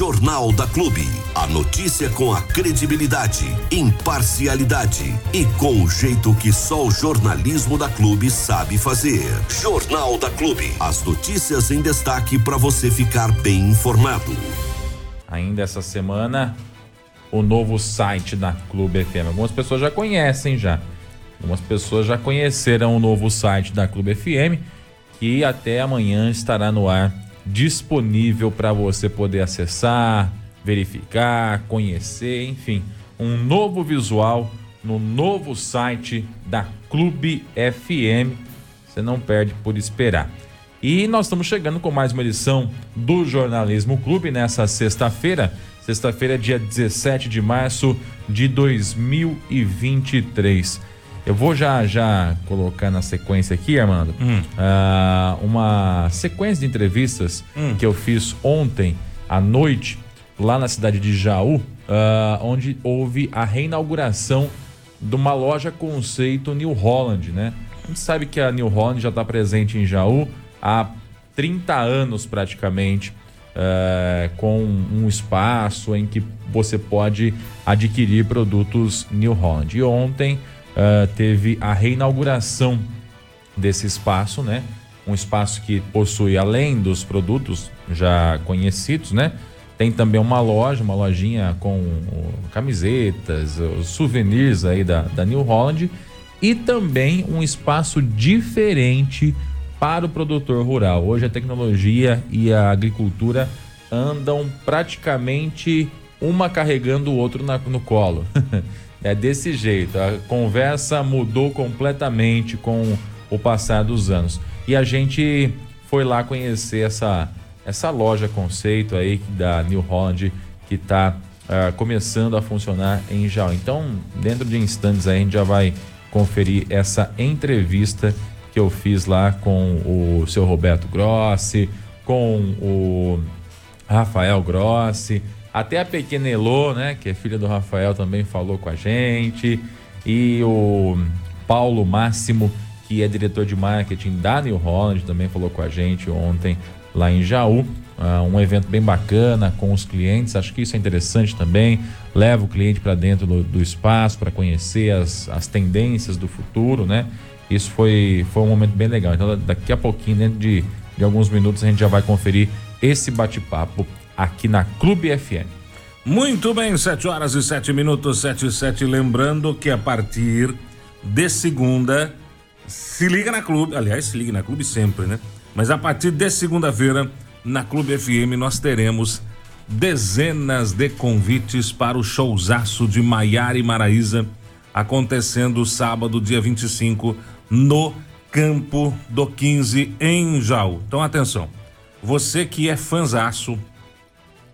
Jornal da Clube. A notícia com a credibilidade, imparcialidade e com o jeito que só o jornalismo da Clube sabe fazer. Jornal da Clube. As notícias em destaque para você ficar bem informado. Ainda essa semana, o novo site da Clube FM. Algumas pessoas já conhecem já. Algumas pessoas já conheceram o novo site da Clube FM, que até amanhã estará no ar, disponível para você poder acessar, verificar, conhecer, enfim, um novo visual no novo site da Clube FM. Você não perde por esperar. E nós estamos chegando com mais uma edição do Jornalismo Clube nessa sexta-feira. Sexta-feira, dia 17 de março de 2023. Eu vou já já colocar na sequência aqui, Armando, hum. uh, uma sequência de entrevistas hum. que eu fiz ontem à noite lá na cidade de Jaú, uh, onde houve a reinauguração de uma loja conceito New Holland, né? A gente sabe que a New Holland já está presente em Jaú há 30 anos praticamente, uh, com um espaço em que você pode adquirir produtos New Holland. E ontem uh, teve a reinauguração desse espaço, né? Um espaço que possui, além dos produtos já conhecidos, né? Tem também uma loja, uma lojinha com camisetas, souvenirs aí da, da New Holland e também um espaço diferente para o produtor rural. Hoje a tecnologia e a agricultura andam praticamente uma carregando o outro na, no colo. é desse jeito. A conversa mudou completamente com o passar dos anos. E a gente foi lá conhecer essa, essa loja conceito aí da New Holland que está uh, ah, começando a funcionar em Jaú. Então, dentro de instantes aí, a gente já vai conferir essa entrevista que eu fiz lá com o seu Roberto Grossi, com o Rafael Grossi, até a pequena Elô, né, que é filha do Rafael, também falou com a gente, e o Paulo Máximo, que é diretor de marketing da New Holland, também falou com a gente ontem lá em Jaú. Uh, um evento bem bacana com os clientes, acho que isso é interessante também. Leva o cliente para dentro do, do espaço para conhecer as, as tendências do futuro, né? Isso foi, foi um momento bem legal. Então, daqui a pouquinho, dentro de, de alguns minutos, a gente já vai conferir esse bate-papo aqui na Clube FM. Muito bem, 7 horas e 7 minutos, 7 e 7. Lembrando que a partir de segunda, se liga na Clube. Aliás, se liga na Clube sempre, né? Mas a partir de segunda-feira, na Clube FM, nós teremos dezenas de convites para o showzaço de Maiara e Maraíza acontecendo sábado, dia 25, no Campo do 15 em Jaú. Então atenção, você que é fanzaço,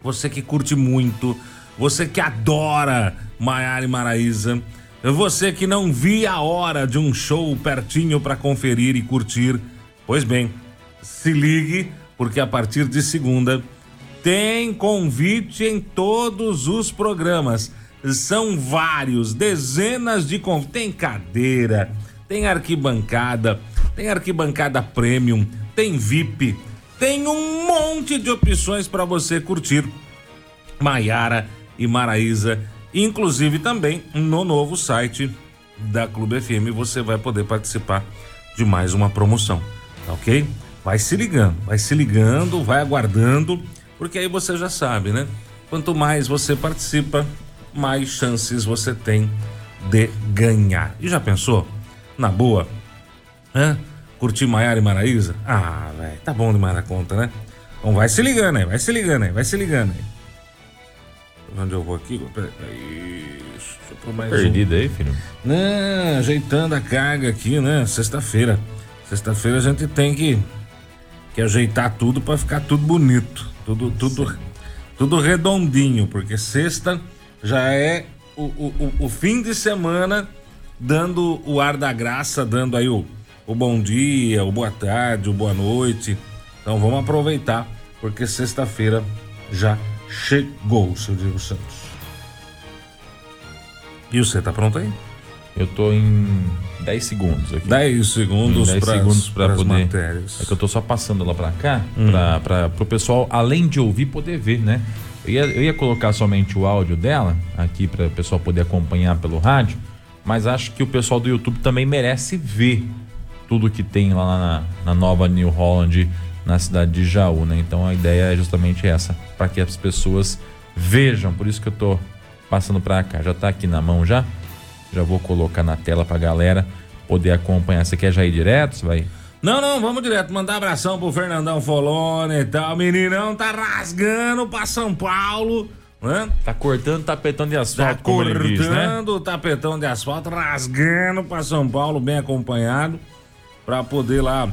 você que curte muito, você que adora Maiara e Maraíza, você que não via a hora de um show pertinho para conferir e curtir, pois bem, se ligue, porque a partir de segunda tem convite em todos os programas. São vários, dezenas de convites. Tem cadeira, tem arquibancada, tem arquibancada premium, tem VIP, tem um monte de opções para você curtir. Maiara e Maraísa, inclusive também no novo site da Clube FM você vai poder participar de mais uma promoção, tá ok? Vai se ligando, vai se ligando, vai aguardando, porque aí você já sabe, né? Quanto mais você participa, mais chances você tem de ganhar. E já pensou? Na boa? Hã? Curtir Maiara e Maraísa? Ah, velho, tá bom demais na conta, né? Então vai se ligando aí, vai se ligando aí, vai se ligando aí. Onde eu vou aqui? Isso, Perdido um. aí, filho? Não, ajeitando a carga aqui, né? Sexta-feira. Sexta-feira a gente tem que que ajeitar tudo para ficar tudo bonito, tudo tudo tudo redondinho, porque sexta já é o, o, o, fim de semana dando o ar da graça, dando aí o, o bom dia, o boa tarde, o boa noite. Então vamos aproveitar, porque sexta-feira já chegou, seu Diego Santos. E você tá pronto aí? Eu tô em 10 segundos aqui. 10 segundos para segundos para poder. Matérias. É que eu tô só passando lá para cá, hum. para o pessoal, além de ouvir, poder ver, né? Eu ia, eu ia colocar somente o áudio dela aqui para o pessoal poder acompanhar pelo rádio, mas acho que o pessoal do YouTube também merece ver tudo que tem lá na, na nova New Holland na cidade de Jaú, né? Então a ideia é justamente essa, para que as pessoas vejam. Por isso que eu tô passando para cá. Já tá aqui na mão já? Já vou colocar na tela pra galera poder acompanhar. Você quer já ir direto? Você vai não, não, vamos direto. Mandar abração pro Fernandão Folone e tal. Meninão tá rasgando pra São Paulo. Né? Tá cortando tapetão de asfalto, tá cortando diz, né? tapetão de asfalto, rasgando para São Paulo, bem acompanhado, para poder lá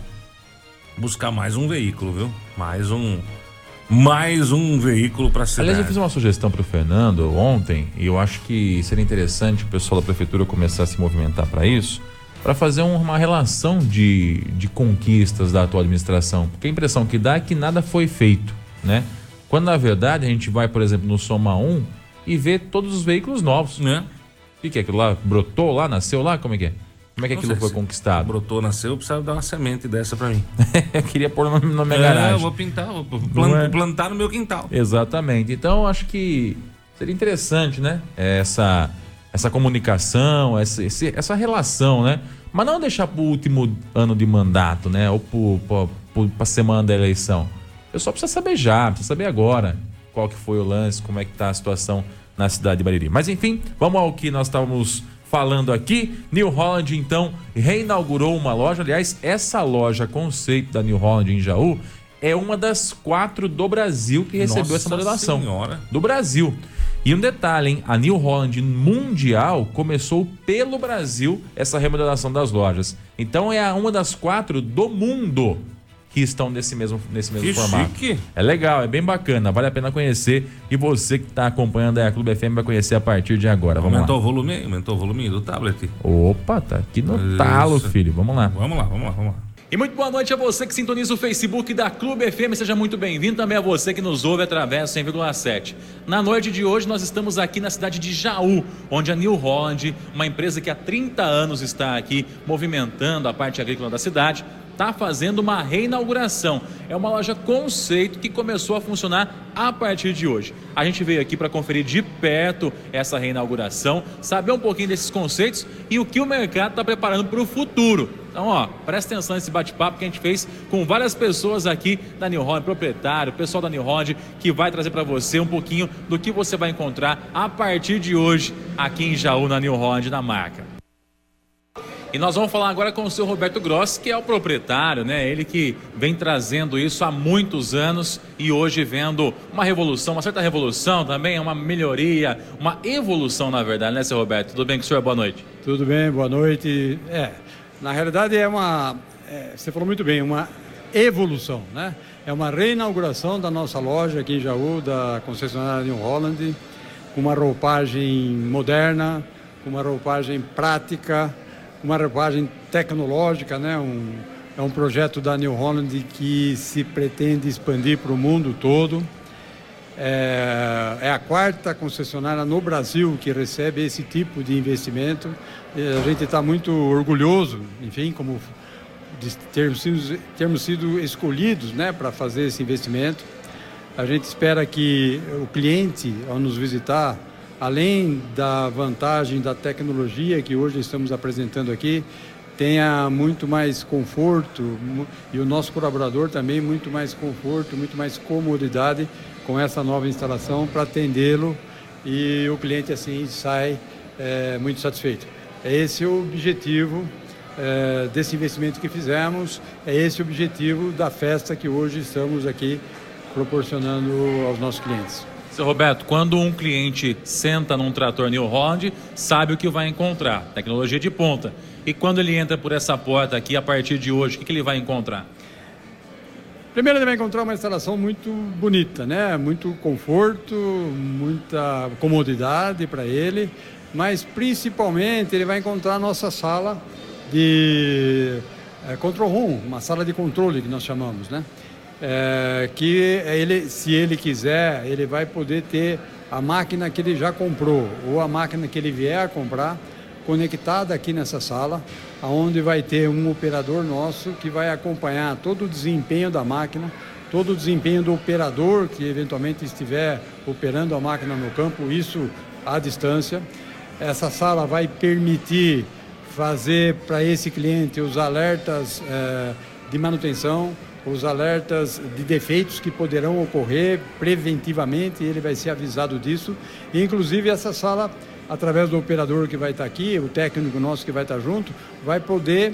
buscar mais um veículo, viu? Mais um mais um veículo para cidade. Aliás, eu fiz uma sugestão para o Fernando ontem e eu acho que seria interessante o pessoal da prefeitura começar a se movimentar para isso para fazer uma relação de, de conquistas da atual administração. Porque a impressão que dá é que nada foi feito, né? Quando na verdade a gente vai, por exemplo, no Soma 1 e vê todos os veículos novos. Né? O que é aquilo lá? Brotou lá? Nasceu lá? Como é que é? Como é que aquilo foi conquistado? Brotou, nasceu, precisava dar uma semente dessa para mim. eu queria pôr na, na minha é, garagem. eu vou pintar, vou plant, é? plantar no meu quintal. Exatamente. Então acho que seria interessante, né? Essa essa comunicação, essa, essa relação, né? Mas não deixar para o último ano de mandato, né? Ou para a semana da eleição. Eu só preciso saber já, precisa saber agora qual que foi o lance, como é que tá a situação na cidade de Bariri. Mas enfim, vamos ao que nós estávamos falando aqui. New Holland, então, reinaugurou uma loja. Aliás, essa loja conceito da New Holland em Jaú é uma das quatro do Brasil que recebeu Nossa essa modelação. Senhora. Do Brasil. E um detalhe, hein? A New Holland Mundial começou pelo Brasil essa remodelação das lojas. Então é uma das quatro do mundo que estão nesse mesmo, nesse mesmo que formato. Chique. É legal, é bem bacana, vale a pena conhecer. E você que está acompanhando a Clube FM vai conhecer a partir de agora. Vamos aumentou lá. o volume, aumentou o volume do tablet. Opa, tá aqui no Isso. talo, filho. Vamos lá. Vamos lá, vamos lá, vamos lá. E muito boa noite a você que sintoniza o Facebook da Clube FM. Seja muito bem-vindo também a você que nos ouve através do 100,7. Na noite de hoje, nós estamos aqui na cidade de Jaú, onde a New Holland, uma empresa que há 30 anos está aqui movimentando a parte agrícola da cidade, está fazendo uma reinauguração. É uma loja conceito que começou a funcionar a partir de hoje. A gente veio aqui para conferir de perto essa reinauguração, saber um pouquinho desses conceitos e o que o mercado está preparando para o futuro. Então, ó, presta atenção nesse bate-papo que a gente fez com várias pessoas aqui da New Holland, proprietário, pessoal da New Holland, que vai trazer para você um pouquinho do que você vai encontrar a partir de hoje aqui em Jaú, na New Holland, na marca. E nós vamos falar agora com o seu Roberto Gross, que é o proprietário, né? Ele que vem trazendo isso há muitos anos e hoje vendo uma revolução, uma certa revolução também, uma melhoria, uma evolução, na verdade, né, seu Roberto? Tudo bem com o senhor? Boa noite. Tudo bem, boa noite. É, na realidade é uma, é, você falou muito bem, uma evolução, né? É uma reinauguração da nossa loja aqui em Jaú, da concessionária New Holland, com uma roupagem moderna, com uma roupagem prática, uma roupagem tecnológica, né? Um, é um projeto da New Holland que se pretende expandir para o mundo todo. É, é, a quarta concessionária no Brasil que recebe esse tipo de investimento. E a gente está muito orgulhoso, enfim, como de termos sido, termos sido escolhidos né, para fazer esse investimento. A gente espera que o cliente, ao nos visitar, além da vantagem da tecnologia que hoje estamos apresentando aqui, tenha muito mais conforto e o nosso colaborador também muito mais conforto, muito mais comodidade com essa nova instalação para atendê-lo e o cliente assim sai é, muito satisfeito. É esse o objetivo é, desse investimento que fizemos, é esse o objetivo da festa que hoje estamos aqui proporcionando aos nossos clientes. Seu Roberto, quando um cliente senta num trator New Holland, sabe o que vai encontrar, tecnologia de ponta. E quando ele entra por essa porta aqui, a partir de hoje, o que, que ele vai encontrar? Primeiro ele vai encontrar uma instalação muito bonita, né? Muito conforto, muita comodidade para ele, mas principalmente ele vai encontrar a nossa sala de é, control room, uma sala de controle que nós chamamos, né? É, que ele, se ele quiser, ele vai poder ter a máquina que ele já comprou ou a máquina que ele vier a comprar conectada aqui nessa sala, aonde vai ter um operador nosso que vai acompanhar todo o desempenho da máquina, todo o desempenho do operador que eventualmente estiver operando a máquina no campo, isso à distância. Essa sala vai permitir fazer para esse cliente os alertas eh, de manutenção, os alertas de defeitos que poderão ocorrer preventivamente, ele vai ser avisado disso. E, inclusive, essa sala, através do operador que vai estar aqui, o técnico nosso que vai estar junto, vai poder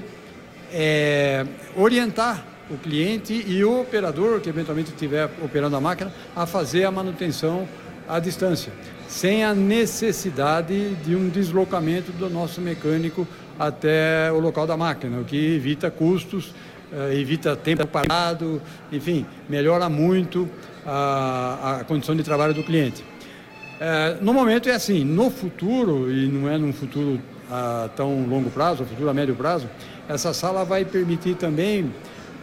é, orientar o cliente e o operador que eventualmente estiver operando a máquina a fazer a manutenção à distância, sem a necessidade de um deslocamento do nosso mecânico até o local da máquina, o que evita custos evita tempo parado, enfim, melhora muito a, a condição de trabalho do cliente. Uh, no momento é assim, no futuro, e não é num futuro a tão longo prazo, futuro a médio prazo, essa sala vai permitir também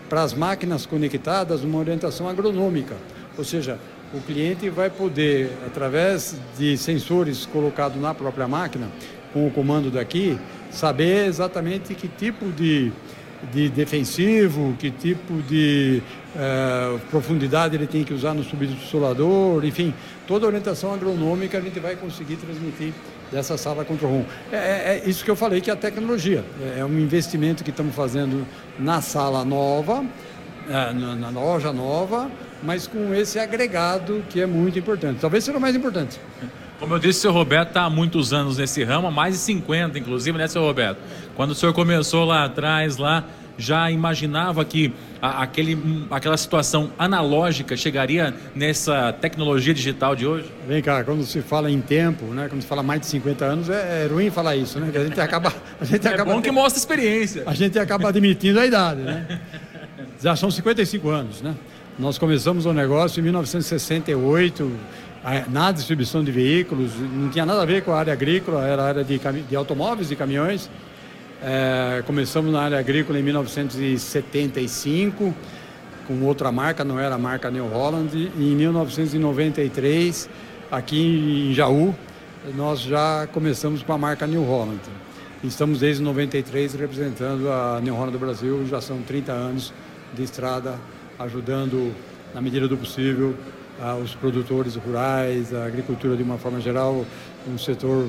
para as máquinas conectadas uma orientação agronômica, ou seja, o cliente vai poder, através de sensores colocados na própria máquina, com o comando daqui, saber exatamente que tipo de de defensivo, que tipo de uh, profundidade ele tem que usar no subsolador, enfim, toda a orientação agronômica a gente vai conseguir transmitir dessa sala control room. É, é, é isso que eu falei que é a tecnologia, é, é um investimento que estamos fazendo na sala nova, é, na, na loja nova, mas com esse agregado que é muito importante, talvez seja o mais importante. Como eu disse, o seu Roberto está há muitos anos nesse ramo, há mais de 50, inclusive, né, seu Roberto? Quando o senhor começou lá atrás, lá, já imaginava que a, aquele, aquela situação analógica chegaria nessa tecnologia digital de hoje? Vem cá, quando se fala em tempo, né, quando se fala mais de 50 anos, é, é ruim falar isso, né? Que a gente acaba. A gente é acaba bom que mostra experiência. A gente acaba admitindo a idade, né? Já são 55 anos, né? Nós começamos o negócio em 1968 na distribuição de veículos, não tinha nada a ver com a área agrícola, era área de, de automóveis e caminhões. É, começamos na área agrícola em 1975, com outra marca, não era a marca New Holland. E em 1993, aqui em Jaú, nós já começamos com a marca New Holland. Estamos desde 93 representando a New Holland do Brasil, já são 30 anos de estrada, ajudando, na medida do possível, os produtores rurais, a agricultura de uma forma geral, um setor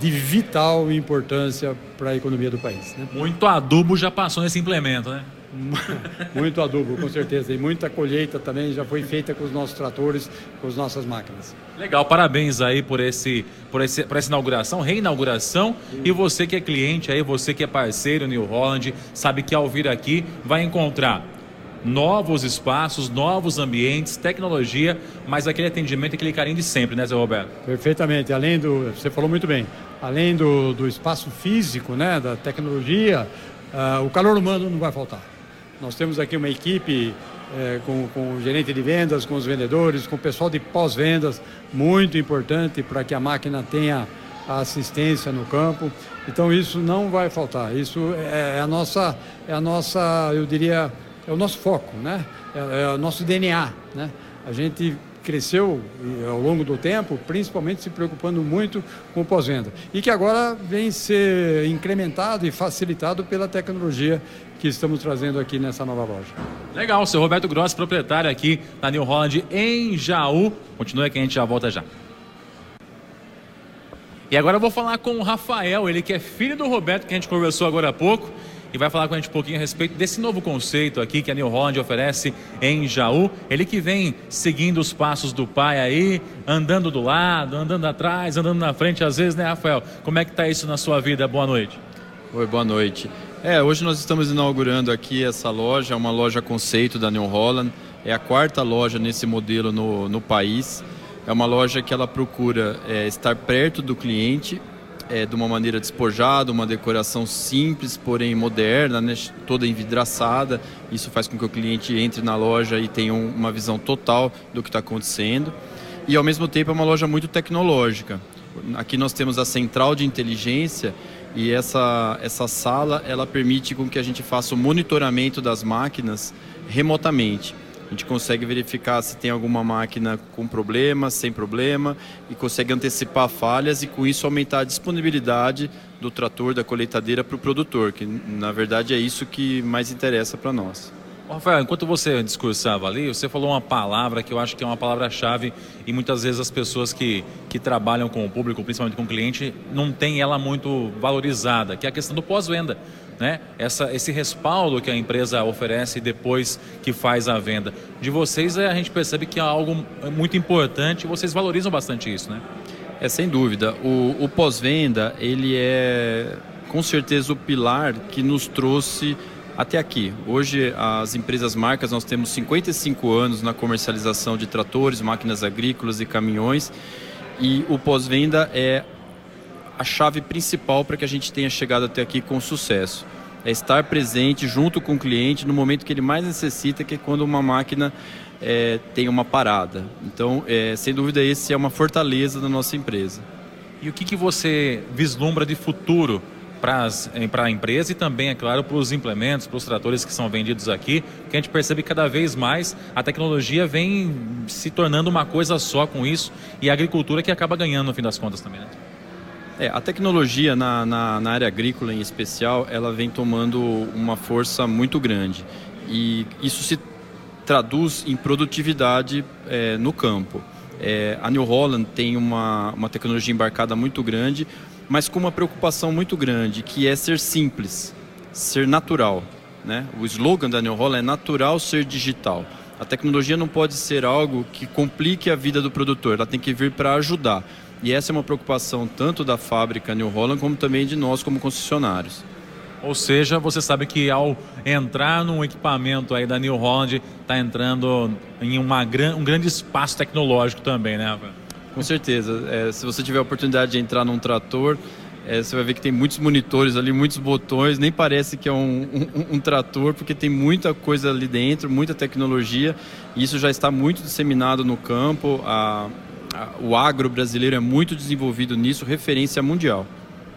de vital importância para a economia do país. Né? Muito adubo já passou nesse implemento, né? Muito adubo, com certeza. E muita colheita também já foi feita com os nossos tratores, com as nossas máquinas. Legal, parabéns aí por, esse, por, esse, por essa inauguração, reinauguração. Sim. E você que é cliente aí, você que é parceiro New Holland, sabe que ao vir aqui vai encontrar novos espaços, novos ambientes, tecnologia, mas aquele atendimento, aquele carinho de sempre, né, Zé Roberto? Perfeitamente. Além do, você falou muito bem, além do, do espaço físico, né, da tecnologia, uh, o calor humano não vai faltar. Nós temos aqui uma equipe é, com, com o gerente de vendas, com os vendedores, com o pessoal de pós-vendas, muito importante para que a máquina tenha a assistência no campo. Então isso não vai faltar. Isso é, é a nossa, é a nossa, eu diria, é o nosso foco, né? é, é o nosso DNA. Né? A gente cresceu ao longo do tempo, principalmente se preocupando muito com o pós-venda. E que agora vem ser incrementado e facilitado pela tecnologia que estamos trazendo aqui nessa nova loja. Legal, seu Roberto Gross, proprietário aqui da New Holland em Jaú. Continua que a gente já volta já. E agora eu vou falar com o Rafael, ele que é filho do Roberto, que a gente conversou agora há pouco e vai falar com a gente um pouquinho a respeito desse novo conceito aqui que a New Holland oferece em Jaú. Ele que vem seguindo os passos do pai aí, andando do lado, andando atrás, andando na frente às vezes, né, Rafael? Como é que está isso na sua vida? Boa noite. Oi, boa noite. É, hoje nós estamos inaugurando aqui essa loja, uma loja conceito da New Holland. É a quarta loja nesse modelo no, no país. É uma loja que ela procura é, estar perto do cliente, é, de uma maneira despojada, uma decoração simples, porém moderna, né? toda envidraçada. Isso faz com que o cliente entre na loja e tenha uma visão total do que está acontecendo. E ao mesmo tempo é uma loja muito tecnológica. Aqui nós temos a central de inteligência e essa, essa sala ela permite com que a gente faça o monitoramento das máquinas remotamente. A gente consegue verificar se tem alguma máquina com problema, sem problema, e consegue antecipar falhas e com isso aumentar a disponibilidade do trator, da colheitadeira para o produtor, que na verdade é isso que mais interessa para nós. Rafael, enquanto você discursava ali, você falou uma palavra que eu acho que é uma palavra-chave e muitas vezes as pessoas que, que trabalham com o público, principalmente com o cliente, não têm ela muito valorizada, que é a questão do pós-venda. Né? Essa, esse respaldo que a empresa oferece depois que faz a venda. De vocês, a gente percebe que é algo muito importante e vocês valorizam bastante isso, né? É, sem dúvida. O, o pós-venda, ele é com certeza o pilar que nos trouxe até aqui. Hoje, as empresas marcas, nós temos 55 anos na comercialização de tratores, máquinas agrícolas e caminhões, e o pós-venda é a chave principal para que a gente tenha chegado até aqui com sucesso. É estar presente junto com o cliente no momento que ele mais necessita, que é quando uma máquina é, tem uma parada. Então, é, sem dúvida, esse é uma fortaleza da nossa empresa. E o que, que você vislumbra de futuro para a empresa e também, é claro, para os implementos, para os tratores que são vendidos aqui, que a gente percebe que cada vez mais a tecnologia vem se tornando uma coisa só com isso e a agricultura que acaba ganhando no fim das contas também, né? É, a tecnologia na, na, na área agrícola em especial, ela vem tomando uma força muito grande e isso se traduz em produtividade é, no campo. É, a New Holland tem uma, uma tecnologia embarcada muito grande, mas com uma preocupação muito grande, que é ser simples, ser natural. Né? O slogan da New Holland é natural ser digital. A tecnologia não pode ser algo que complique a vida do produtor, ela tem que vir para ajudar. E essa é uma preocupação tanto da fábrica New Holland como também de nós como concessionários. Ou seja, você sabe que ao entrar num equipamento aí da New Holland, está entrando em uma, um grande espaço tecnológico também, né, Rafael? Com certeza. É, se você tiver a oportunidade de entrar num trator, é, você vai ver que tem muitos monitores ali, muitos botões, nem parece que é um, um, um, trator, porque tem muita coisa ali dentro, muita tecnologia, e isso já está muito disseminado no campo. A, a, o agro brasileiro é muito desenvolvido nisso, referência mundial.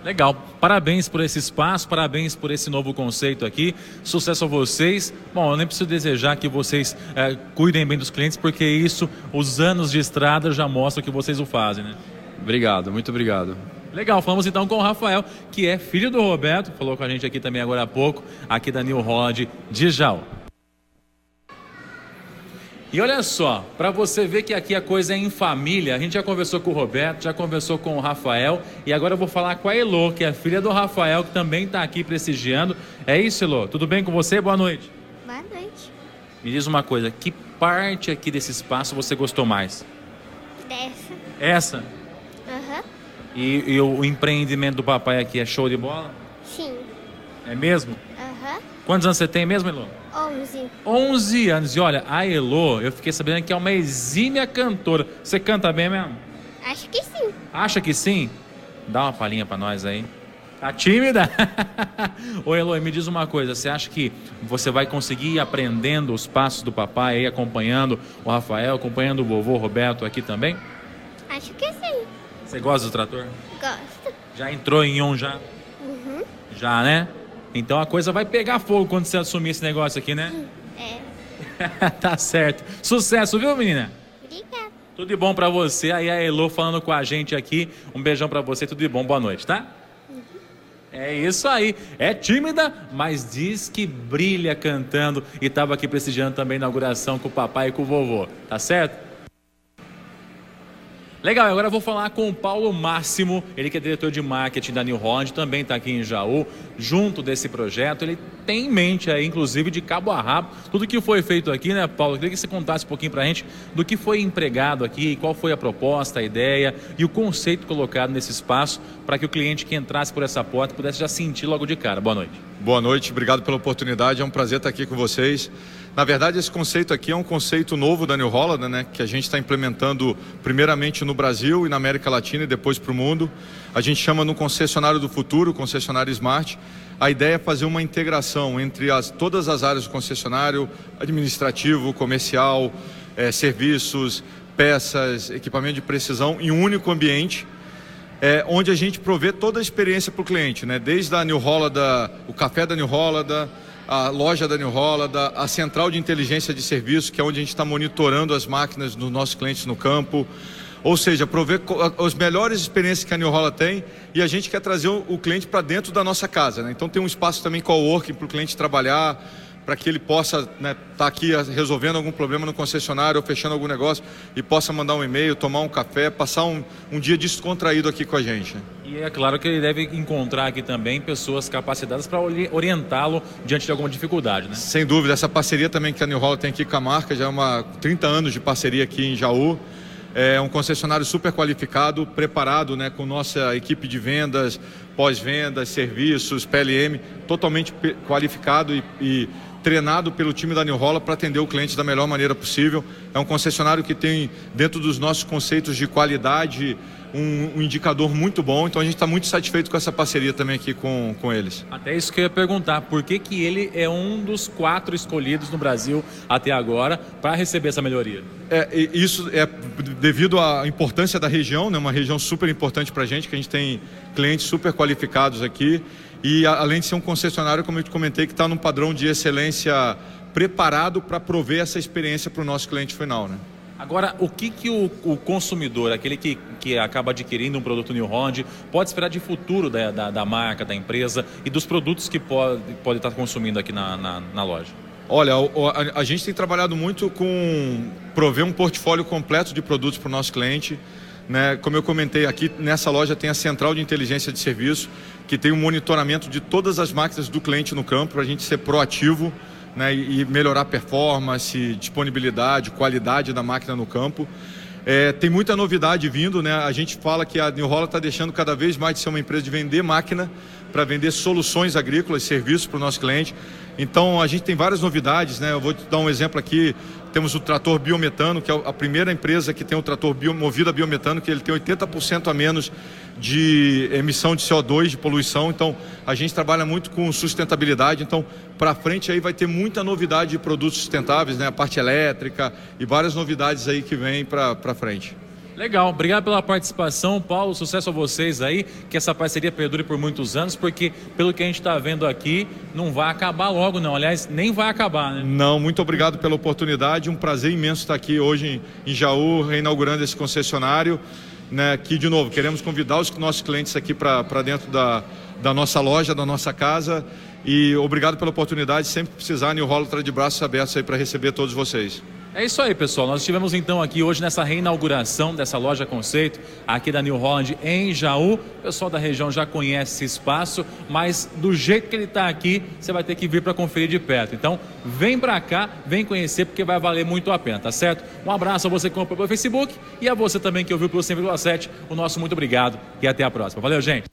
Legal. Parabéns por esse espaço, parabéns por esse novo conceito aqui. Sucesso a vocês. Bom, eu nem preciso desejar que vocês é, cuidem bem dos clientes, porque isso, os anos de estrada já mostram que vocês o fazem, né? Obrigado, muito obrigado. Legal, falamos então com o Rafael, que é filho do Roberto, falou com a gente aqui também agora há pouco, aqui da New Holland de Jal. E olha só, para você ver que aqui a coisa é em família, a gente já conversou com o Roberto, já conversou com o Rafael e agora eu vou falar com a Elo, que é a filha do Rafael, que também está aqui prestigiando. É isso, Elo? Tudo bem com você? Boa noite. Boa noite. Me diz uma coisa, que parte aqui desse espaço você gostou mais? Dessa. Essa? Aham. Uhum. E, e, o empreendimento do papai aqui é show de bola? Sim. É mesmo? Quantos anos você tem mesmo, Elo? 11. 11 anos. E olha, a Elo, eu fiquei sabendo que é uma exímia cantora. Você canta bem mesmo? Acho que sim. Acha que sim? Dá uma palhinha para nós aí. Tá tímida? Ô Elo, me diz uma coisa, você acha que você vai conseguir ir aprendendo os passos do papai aí, acompanhando o Rafael, acompanhando o vovô Roberto aqui também? Acho que sim. Você gosta do trator? Gosto. Já entrou em um já? Uhum. Já, né? Então a coisa vai pegar fogo quando você assumir esse negócio aqui, né? É. tá certo. Sucesso, viu, menina? Obrigada. Tudo de bom para você. Aí a Elo falando com a gente aqui. Um beijão para você, tudo de bom. Boa noite, tá? É isso aí. É tímida, mas diz que brilha cantando e estava aqui prestigiando também a inauguração com o papai e com o vovô. Tá certo? Legal, agora vou falar com o Paulo Máximo, ele que é diretor de marketing da New Holland, também está aqui em Jaú, junto desse projeto. Ele tem em mente aí, inclusive, de cabo a rabo, tudo que foi feito aqui, né, Paulo? Eu queria que você contasse um pouquinho para a gente do que foi empregado aqui, qual foi a proposta, a ideia e o conceito colocado nesse espaço para que o cliente que entrasse por essa porta pudesse já sentir logo de cara. Boa noite. Boa noite, obrigado pela oportunidade, é um prazer estar aqui com vocês. Na verdade, esse conceito aqui é um conceito novo da New Holland, né, que a gente está implementando primeiramente no Brasil e na América Latina e depois para o mundo. A gente chama no concessionário do futuro, concessionário Smart. A ideia é fazer uma integração entre as, todas as áreas do concessionário, administrativo, comercial, é, serviços, peças, equipamento de precisão, em um único ambiente, é, onde a gente provê toda a experiência para o cliente, né? desde a New Holland, o café da New Holland, a loja da New Holland, a central de inteligência de serviço, que é onde a gente está monitorando as máquinas dos nossos clientes no campo. Ou seja, prover as melhores experiências que a New Holland tem e a gente quer trazer o cliente para dentro da nossa casa. Né? Então tem um espaço também coworking para o cliente trabalhar, para que ele possa estar né, tá aqui resolvendo algum problema no concessionário ou fechando algum negócio e possa mandar um e-mail, tomar um café, passar um, um dia descontraído aqui com a gente. E é claro que ele deve encontrar aqui também pessoas capacitadas para orientá-lo diante de alguma dificuldade, né? Sem dúvida, essa parceria também que a New Holland tem aqui com a marca, já é uma 30 anos de parceria aqui em Jaú. É um concessionário super qualificado, preparado né, com nossa equipe de vendas, pós-vendas, serviços, PLM, totalmente qualificado e, e treinado pelo time da New Holland para atender o cliente da melhor maneira possível. É um concessionário que tem, dentro dos nossos conceitos de qualidade, um, um indicador muito bom. Então a gente está muito satisfeito com essa parceria também aqui com, com eles. Até isso que eu ia perguntar, por que, que ele é um dos quatro escolhidos no Brasil até agora para receber essa melhoria? É, isso é devido à importância da região, né, uma região super importante para a gente, que a gente tem clientes super qualificados aqui. E além de ser um concessionário, como eu te comentei, que está num padrão de excelência preparado para prover essa experiência para o nosso cliente final. Né? Agora, o que, que o, o, consumidor, aquele que, que acaba adquirindo um produto New Holland, pode esperar de futuro da, da, da marca, da empresa e dos produtos que pode, pode estar consumindo aqui na, na, na loja? Olha, a, a, gente tem trabalhado muito com prover um portfólio completo de produtos para o nosso cliente. Né? Como eu comentei aqui, nessa loja tem a central de inteligência de serviço, que tem um monitoramento de todas as máquinas do cliente no campo, para a gente ser proativo né? e melhorar performance, disponibilidade, qualidade da máquina no campo. É, tem muita novidade vindo, né? A gente fala que a New Holland está deixando cada vez mais de ser uma empresa de vender máquina para vender soluções agrícolas, serviços para o nosso cliente. Então a gente tem várias novidades, né? Eu vou te dar um exemplo aqui. Temos o trator biometano, que é a primeira empresa que tem um trator bio, movido a biometano, que ele tem 80% a menos de emissão de CO2, de poluição. Então, a gente trabalha muito com sustentabilidade. Então, para frente aí vai ter muita novidade de produtos sustentáveis, né? A parte elétrica e várias novidades aí que vêm para frente. Legal, obrigado pela participação, Paulo. Sucesso a vocês aí, que essa parceria perdure por muitos anos, porque pelo que a gente está vendo aqui, não vai acabar logo, não. Aliás, nem vai acabar, né? Não, muito obrigado pela oportunidade. Um prazer imenso estar aqui hoje em Jaú, reinaugurando esse concessionário. Né, que, de novo, queremos convidar os nossos clientes aqui para dentro da, da nossa loja, da nossa casa. E obrigado pela oportunidade. Sempre precisar, New Holland está de braços abertos aí para receber todos vocês. É isso aí, pessoal. Nós estivemos então aqui hoje nessa reinauguração dessa loja conceito aqui da New Holland em Jaú. O pessoal da região já conhece esse espaço, mas do jeito que ele está aqui, você vai ter que vir para conferir de perto. Então, vem para cá, vem conhecer porque vai valer muito a pena, tá certo? Um abraço a você que comprou pelo Facebook e a você também que ouviu pelo 100,7. O nosso muito obrigado e até a próxima. Valeu, gente.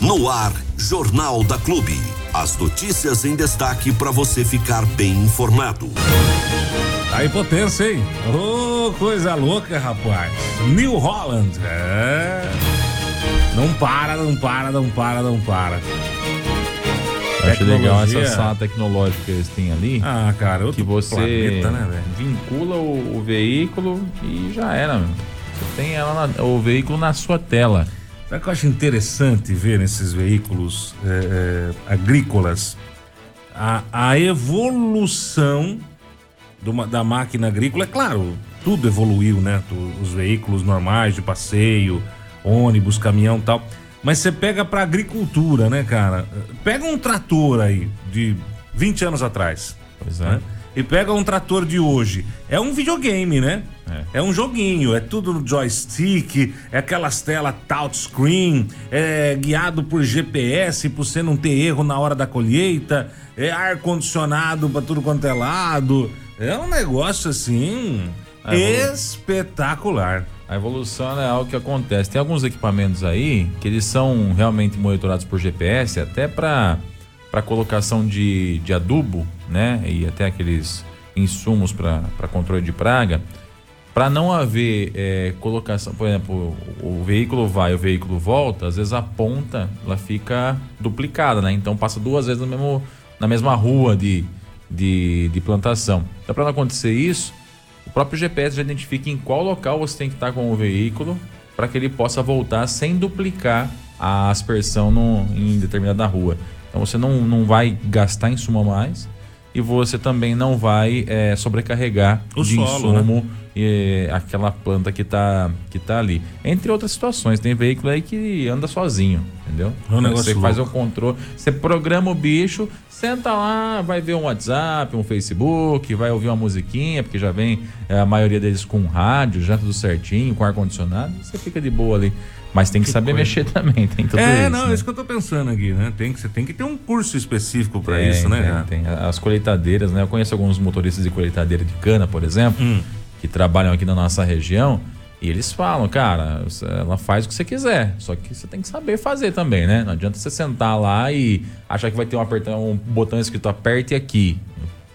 No ar, Jornal da Clube. As notícias em destaque para você ficar bem informado. Tá em potência, hein? Ô, oh, coisa louca, rapaz. New Holland. É. Não para, não para, não para, não para. acho legal essa sala tecnológica que eles têm ali. Ah, cara, que você planeta, né, vincula o, o, veículo e já era. Você tem ela na, o veículo na sua tela. Sabe o que eu acho interessante ver nesses veículos é, é, agrícolas? A, a evolução uma, da máquina agrícola, é claro, tudo evoluiu, né? Os veículos normais de passeio, ônibus, caminhão tal. Mas você pega pra agricultura, né, cara? Pega um trator aí de 20 anos atrás. Pois é. Né? E pega um trator de hoje. É um videogame, né? É. é um joguinho, é tudo no joystick, é aquelas telas touchscreen, é guiado por GPS pra você não ter erro na hora da colheita, é ar-condicionado pra tudo quanto é lado. É um negócio assim espetacular. A evolução é algo que acontece. Tem alguns equipamentos aí que eles são realmente monitorados por GPS, até para para colocação de, de adubo, né? E até aqueles insumos para controle de praga. Para não haver é, colocação, por exemplo, o, o veículo vai, o veículo volta, às vezes a ponta ela fica duplicada, né? Então passa duas vezes no mesmo, na mesma rua de, de, de plantação. Então, para não acontecer isso, o próprio GPS já identifica em qual local você tem que estar com o veículo para que ele possa voltar sem duplicar a aspersão no, em determinada rua. Então você não, não vai gastar insumo a mais e você também não vai é, sobrecarregar o de solo, insumo né? Eh, aquela planta que tá, que tá ali. Entre outras situações, tem veículo aí que anda sozinho, entendeu? É um negócio você faz o louco. controle, você programa o bicho, senta lá, vai ver um WhatsApp, um Facebook, vai ouvir uma musiquinha, porque já vem eh, a maioria deles com rádio, já tudo certinho, com ar-condicionado, você fica de boa ali. Mas tem que, saber mexer também, tem tudo É, isso. não, né? é isso que eu tô pensando aqui, né? Tem que, você tem que ter um curso específico Tem, isso, né? Tem, tem. As colheitadeiras, né? Eu conheço alguns motoristas de colheitadeira de cana, por exemplo, Hum. Que trabalham aqui na nossa região. E eles falam, cara, ela faz o que você quiser, só que você tem que saber fazer também, né? Não adianta você sentar lá e achar que vai ter um, apertão, um botão escrito aperte aqui.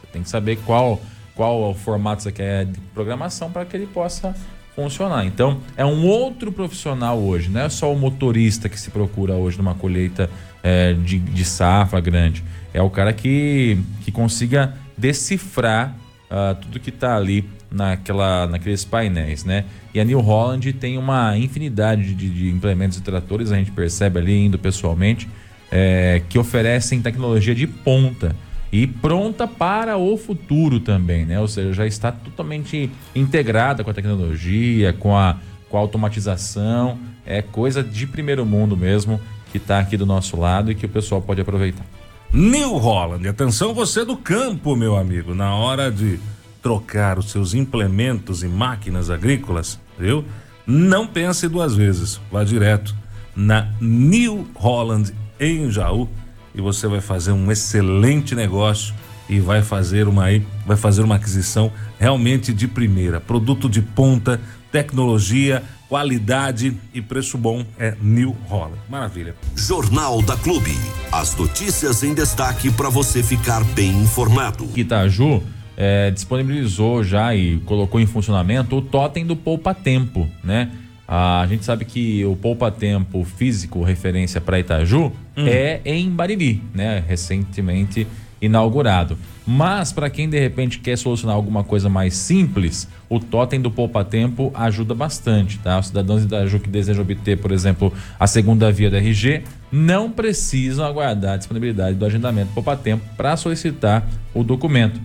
Você tem que saber qual, qual formato você quer de programação para que ele possa funcionar. Então, é um outro profissional hoje, não é só o motorista que se procura hoje numa colheita é, de, de safra grande. É o cara que, que consiga decifrar ah, tudo que está ali naquela, naqueles painéis, né? E a New Holland tem uma infinidade de, de implementos e tratores, a gente percebe ali indo pessoalmente, é, que oferecem tecnologia de ponta e pronta para o futuro também, né? Ou seja, já está totalmente integrada com a tecnologia, com a, com a automatização, é coisa de primeiro mundo mesmo que está aqui do nosso lado e que o pessoal pode aproveitar. New Holland, atenção você do campo, meu amigo, na hora de trocar os seus implementos e máquinas agrícolas, viu? Não pense duas vezes, vá direto na New Holland em Jaú e você vai fazer um excelente negócio e vai fazer uma aí, vai fazer uma aquisição realmente de primeira, produto de ponta, tecnologia, qualidade e preço bom é New Holland. Maravilha. Jornal da Clube. As notícias em destaque para você ficar bem informado. Itaju eh, disponibilizou já e colocou em funcionamento o totem do Poupa Tempo, né? A gente sabe que o Poupa Tempo físico, referência para Itaju, é em Bariri, né? Recentemente inaugurado. Mas para quem de repente quer solucionar alguma coisa mais simples, o totem do Poupa Tempo ajuda bastante, tá? Os cidadãos de Itaju que desejam obter, por exemplo, a segunda via da RG, não precisam aguardar a disponibilidade do agendamento Poupa Tempo para solicitar o documento.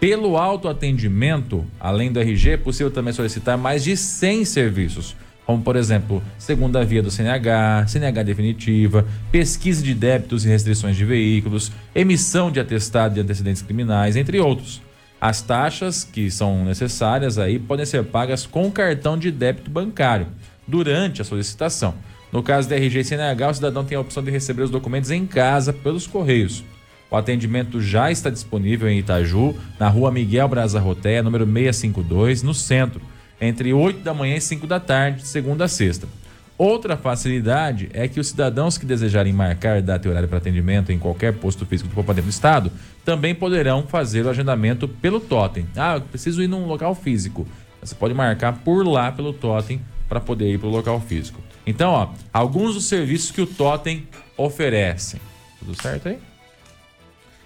Pelo autoatendimento, além do RG, é possível também solicitar mais de 100 serviços, como por exemplo, segunda via do CNH, CNH definitiva, pesquisa de débitos e restrições de veículos, emissão de atestado de antecedentes criminais, entre outros. As taxas que são necessárias aí podem ser pagas com cartão de débito bancário durante a solicitação. No caso da RG e CNH, o cidadão tem a opção de receber os documentos em casa pelos correios. O atendimento já está disponível em Itaju, na rua Miguel Braza Rotéia, número 652, no centro, entre 8 da manhã e 5 da tarde, de segunda a sexta. Outra facilidade é que os cidadãos que desejarem marcar data e horário para atendimento em qualquer posto físico do Tempo do Estado também poderão fazer o agendamento pelo Totem. Ah, eu preciso ir num local físico. Você pode marcar por lá pelo Totem para poder ir para o local físico. Então, ó, alguns dos serviços que o Totem oferece. Tudo certo aí?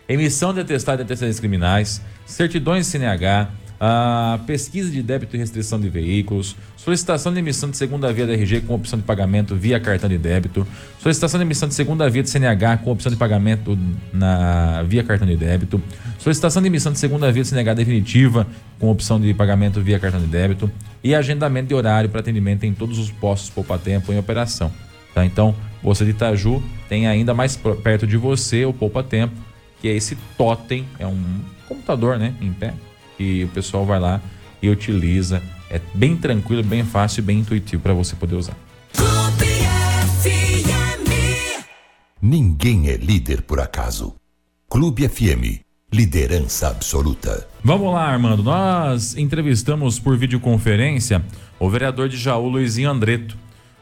Emissão de atestado de antecedentes criminais, certidões CNH, a pesquisa de débito e restrição de veículos, solicitação de emissão de segunda via da RG com opção de pagamento via cartão de débito, solicitação de emissão de segunda via de CNH com opção de pagamento na via cartão de débito, solicitação de emissão de segunda via de CNH definitiva com opção de pagamento via cartão de débito e agendamento de horário para atendimento em todos os postos Poupa Tempo em operação. Tá? Então, você de Itaju tem ainda mais perto de você o Poupa Tempo, que é esse totem, é um computador, né, em pé, e o pessoal vai lá e utiliza. É bem tranquilo, bem fácil e bem intuitivo para você poder usar. Clube FM. Ninguém é líder por acaso. Clube FM, liderança absoluta. Vamos lá, Armando. Nós entrevistamos por videoconferência o vereador de Jaú, Luizinho Andreto.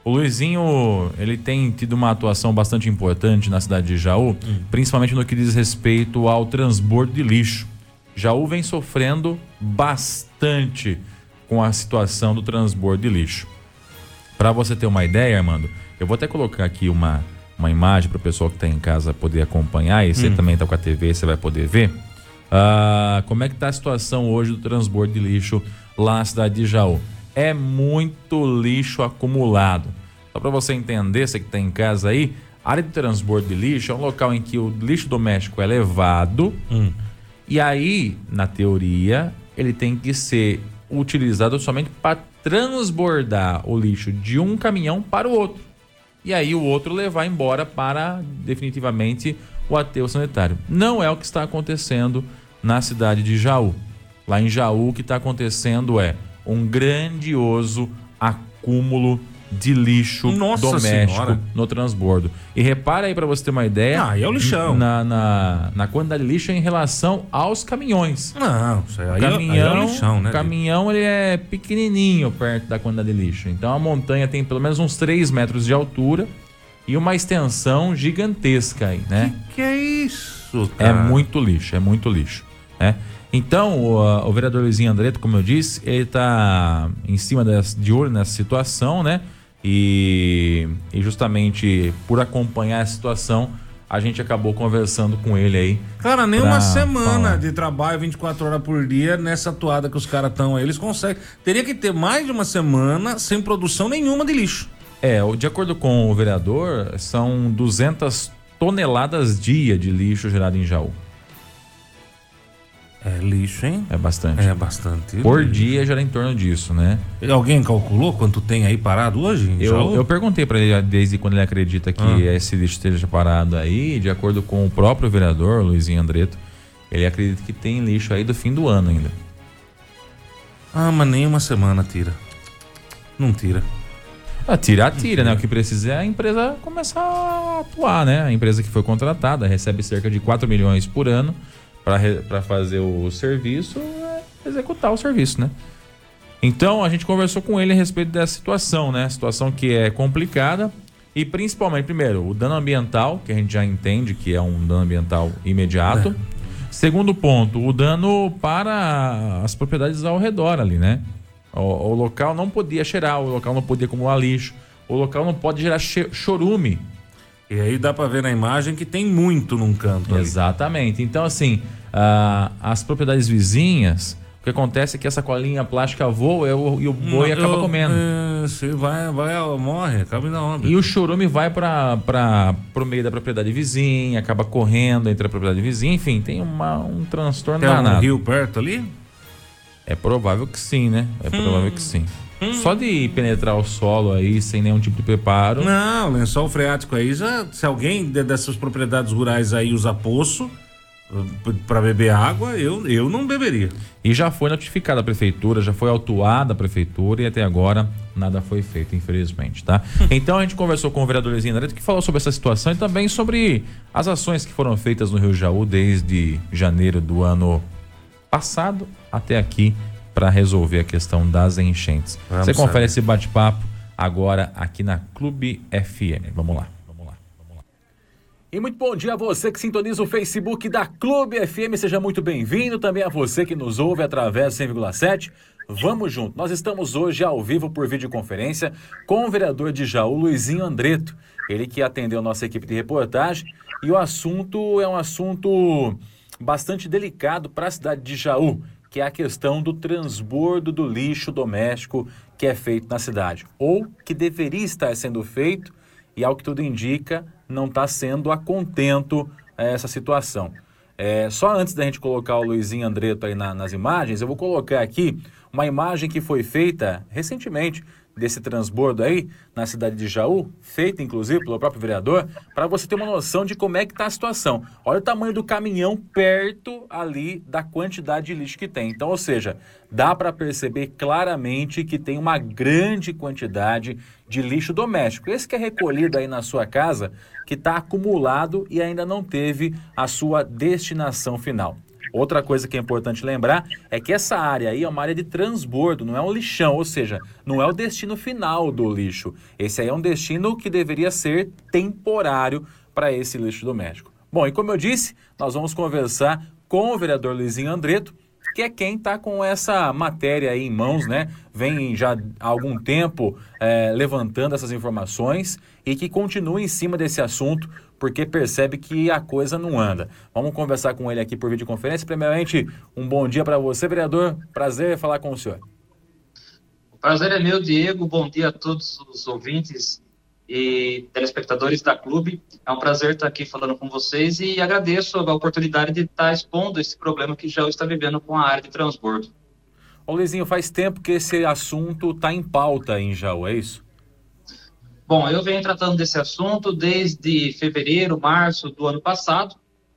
O Luizinho, ele tem tido uma atuação bastante importante na cidade de Jaú, principalmente no que diz respeito ao transbordo de lixo. Jaú vem sofrendo bastante com a situação do transbordo de lixo. Para você ter uma ideia, Armando, eu vou até colocar aqui uma, uma imagem para o pessoal que está em casa poder acompanhar. E você também está com a TV, você vai poder ver. Ah, como é que está a situação hoje do transbordo de lixo lá na cidade de Jaú? É muito lixo acumulado. Só para você entender, você que está em casa aí, a área de transbordo de lixo é um local em que o lixo doméstico é levado e aí, na teoria, ele tem que ser utilizado somente para transbordar o lixo de um caminhão para o outro. E aí o outro levar embora para definitivamente o aterro sanitário. Não é o que está acontecendo na cidade de Jaú. Lá em Jaú, o que está acontecendo é um grandioso acúmulo de lixo Nossa doméstico Senhora. no transbordo. E repara aí para você ter uma ideia. Ah, é o lixão. Na, na, na quantidade de lixo em relação aos caminhões. Não, isso aí, é- aí caminhão, é o lixão, né? o caminhão ele é pequenininho perto da quantidade de lixo. Então a montanha tem pelo menos uns 3 metros de altura e uma extensão gigantesca aí, né? Que é isso, É cara? muito lixo, é muito lixo, né? Então, o, o vereador Luizinho Andreto, como eu disse, ele tá em cima dessa, de olho nessa situação, né? E, e justamente por acompanhar a situação, a gente acabou conversando com ele aí. Cara, nem uma semana falar. de trabalho, 24 horas por dia, nessa toada que os caras estão aí. Eles conseguem. Teria que ter mais de uma semana sem produção nenhuma de lixo. É, de acordo com o vereador, são 200 toneladas dia de lixo gerado em Jaú. É lixo, hein? É bastante. É bastante. Por lixo. dia gera em torno disso, né? Alguém calculou quanto tem aí parado hoje? Eu, eu perguntei para ele desde quando ele acredita que Ah. esse lixo esteja parado aí, de acordo com o próprio vereador, Luizinho Andreto, ele acredita que tem lixo aí do fim do ano ainda. Ah, mas nem uma semana tira. Não tira. Ah, tira, tira, né? O que precisa é a empresa começar a atuar, né? A empresa que foi contratada recebe cerca de 4 milhões por ano para fazer o serviço, é executar o serviço, né? Então a gente conversou com ele a respeito dessa situação, né? Situação que é complicada e principalmente, primeiro, o dano ambiental, que a gente já entende que é um dano ambiental imediato. Segundo ponto, o dano para as propriedades ao redor ali, né? O, o local não podia cheirar, o local não podia acumular lixo, o local não pode gerar chorume. E aí dá pra ver na imagem que tem muito num canto ali. Exatamente. Então, assim, ah, as propriedades vizinhas, o que acontece é que essa colinha plástica voa e o, e o boi Eu- acaba comendo. é, se vai, vai, morre, acaba na onda. E o chorume vai para o meio da propriedade vizinha, acaba correndo entre a propriedade vizinha, enfim, tem uma, um transtorno Tem danado. rio perto ali? É provável que sim, né? É provável que sim. Só de penetrar o solo aí sem nenhum tipo de preparo. Não, lençol freático aí já. Se alguém de- dessas propriedades rurais aí usa poço uh, pra beber água, eu, eu não beberia. E já foi notificada a prefeitura, já foi autuada a prefeitura e até agora nada foi feito, infelizmente, tá? Então a gente conversou com o vereador Luizinho Neto que falou sobre essa situação e também sobre as ações que foram feitas no Rio Jaú desde janeiro do ano passado até aqui para resolver a questão das enchentes. Vamos Você confere saber. esse bate-papo agora aqui na Clube FM. Vamos lá. Vamos lá. Vamos lá. E muito bom dia a você que sintoniza o Facebook da Clube FM, seja muito bem-vindo. Também a você que nos ouve através do 100,7. Vamos junto. Nós estamos hoje ao vivo por videoconferência com o vereador de Jaú, Luizinho Andreto. Ele que atendeu nossa equipe de reportagem. E o assunto é um assunto bastante delicado para a cidade de Jaú, que é a questão do transbordo do lixo doméstico que é feito na cidade, ou que deveria estar sendo feito e, ao que tudo indica, não está sendo a contento eh, essa situação. É, só antes da gente colocar o Luizinho Andreto aí na- nas imagens, eu vou colocar aqui uma imagem que foi feita recentemente desse transbordo aí na cidade de Jaú, feita inclusive pelo próprio vereador, para você ter uma noção de como é que está a situação. Olha o tamanho do caminhão perto ali da quantidade de lixo que tem. Então, ou seja, dá para perceber claramente que tem uma grande quantidade de lixo doméstico. Esse que é recolhido aí na sua casa, que está acumulado e ainda não teve a sua destinação final. Outra coisa que é importante lembrar é que essa área aí é uma área de transbordo, não é um lixão, ou seja, não é o destino final do lixo. Esse aí é um destino que deveria ser temporário para esse lixo doméstico. Bom, e como eu disse, nós vamos conversar com o vereador Luizinho Andreto, que é quem está com essa matéria aí em mãos, né? Vem já há algum tempo eh, levantando essas informações e que continua em cima desse assunto, porque percebe que a coisa não anda. Vamos conversar com ele aqui por videoconferência. Primeiramente, um bom dia para você, vereador. Prazer falar com o senhor. O prazer é meu, Diego. Bom dia a todos os ouvintes e telespectadores da Clube. É um prazer estar aqui falando com vocês e agradeço a oportunidade de estar expondo esse problema que já está vivendo com a área de transbordo. Ô Luizinho, faz tempo que esse assunto está em pauta em Jaú, é isso? Bom, eu venho tratando desse assunto desde fevereiro, março do ano passado,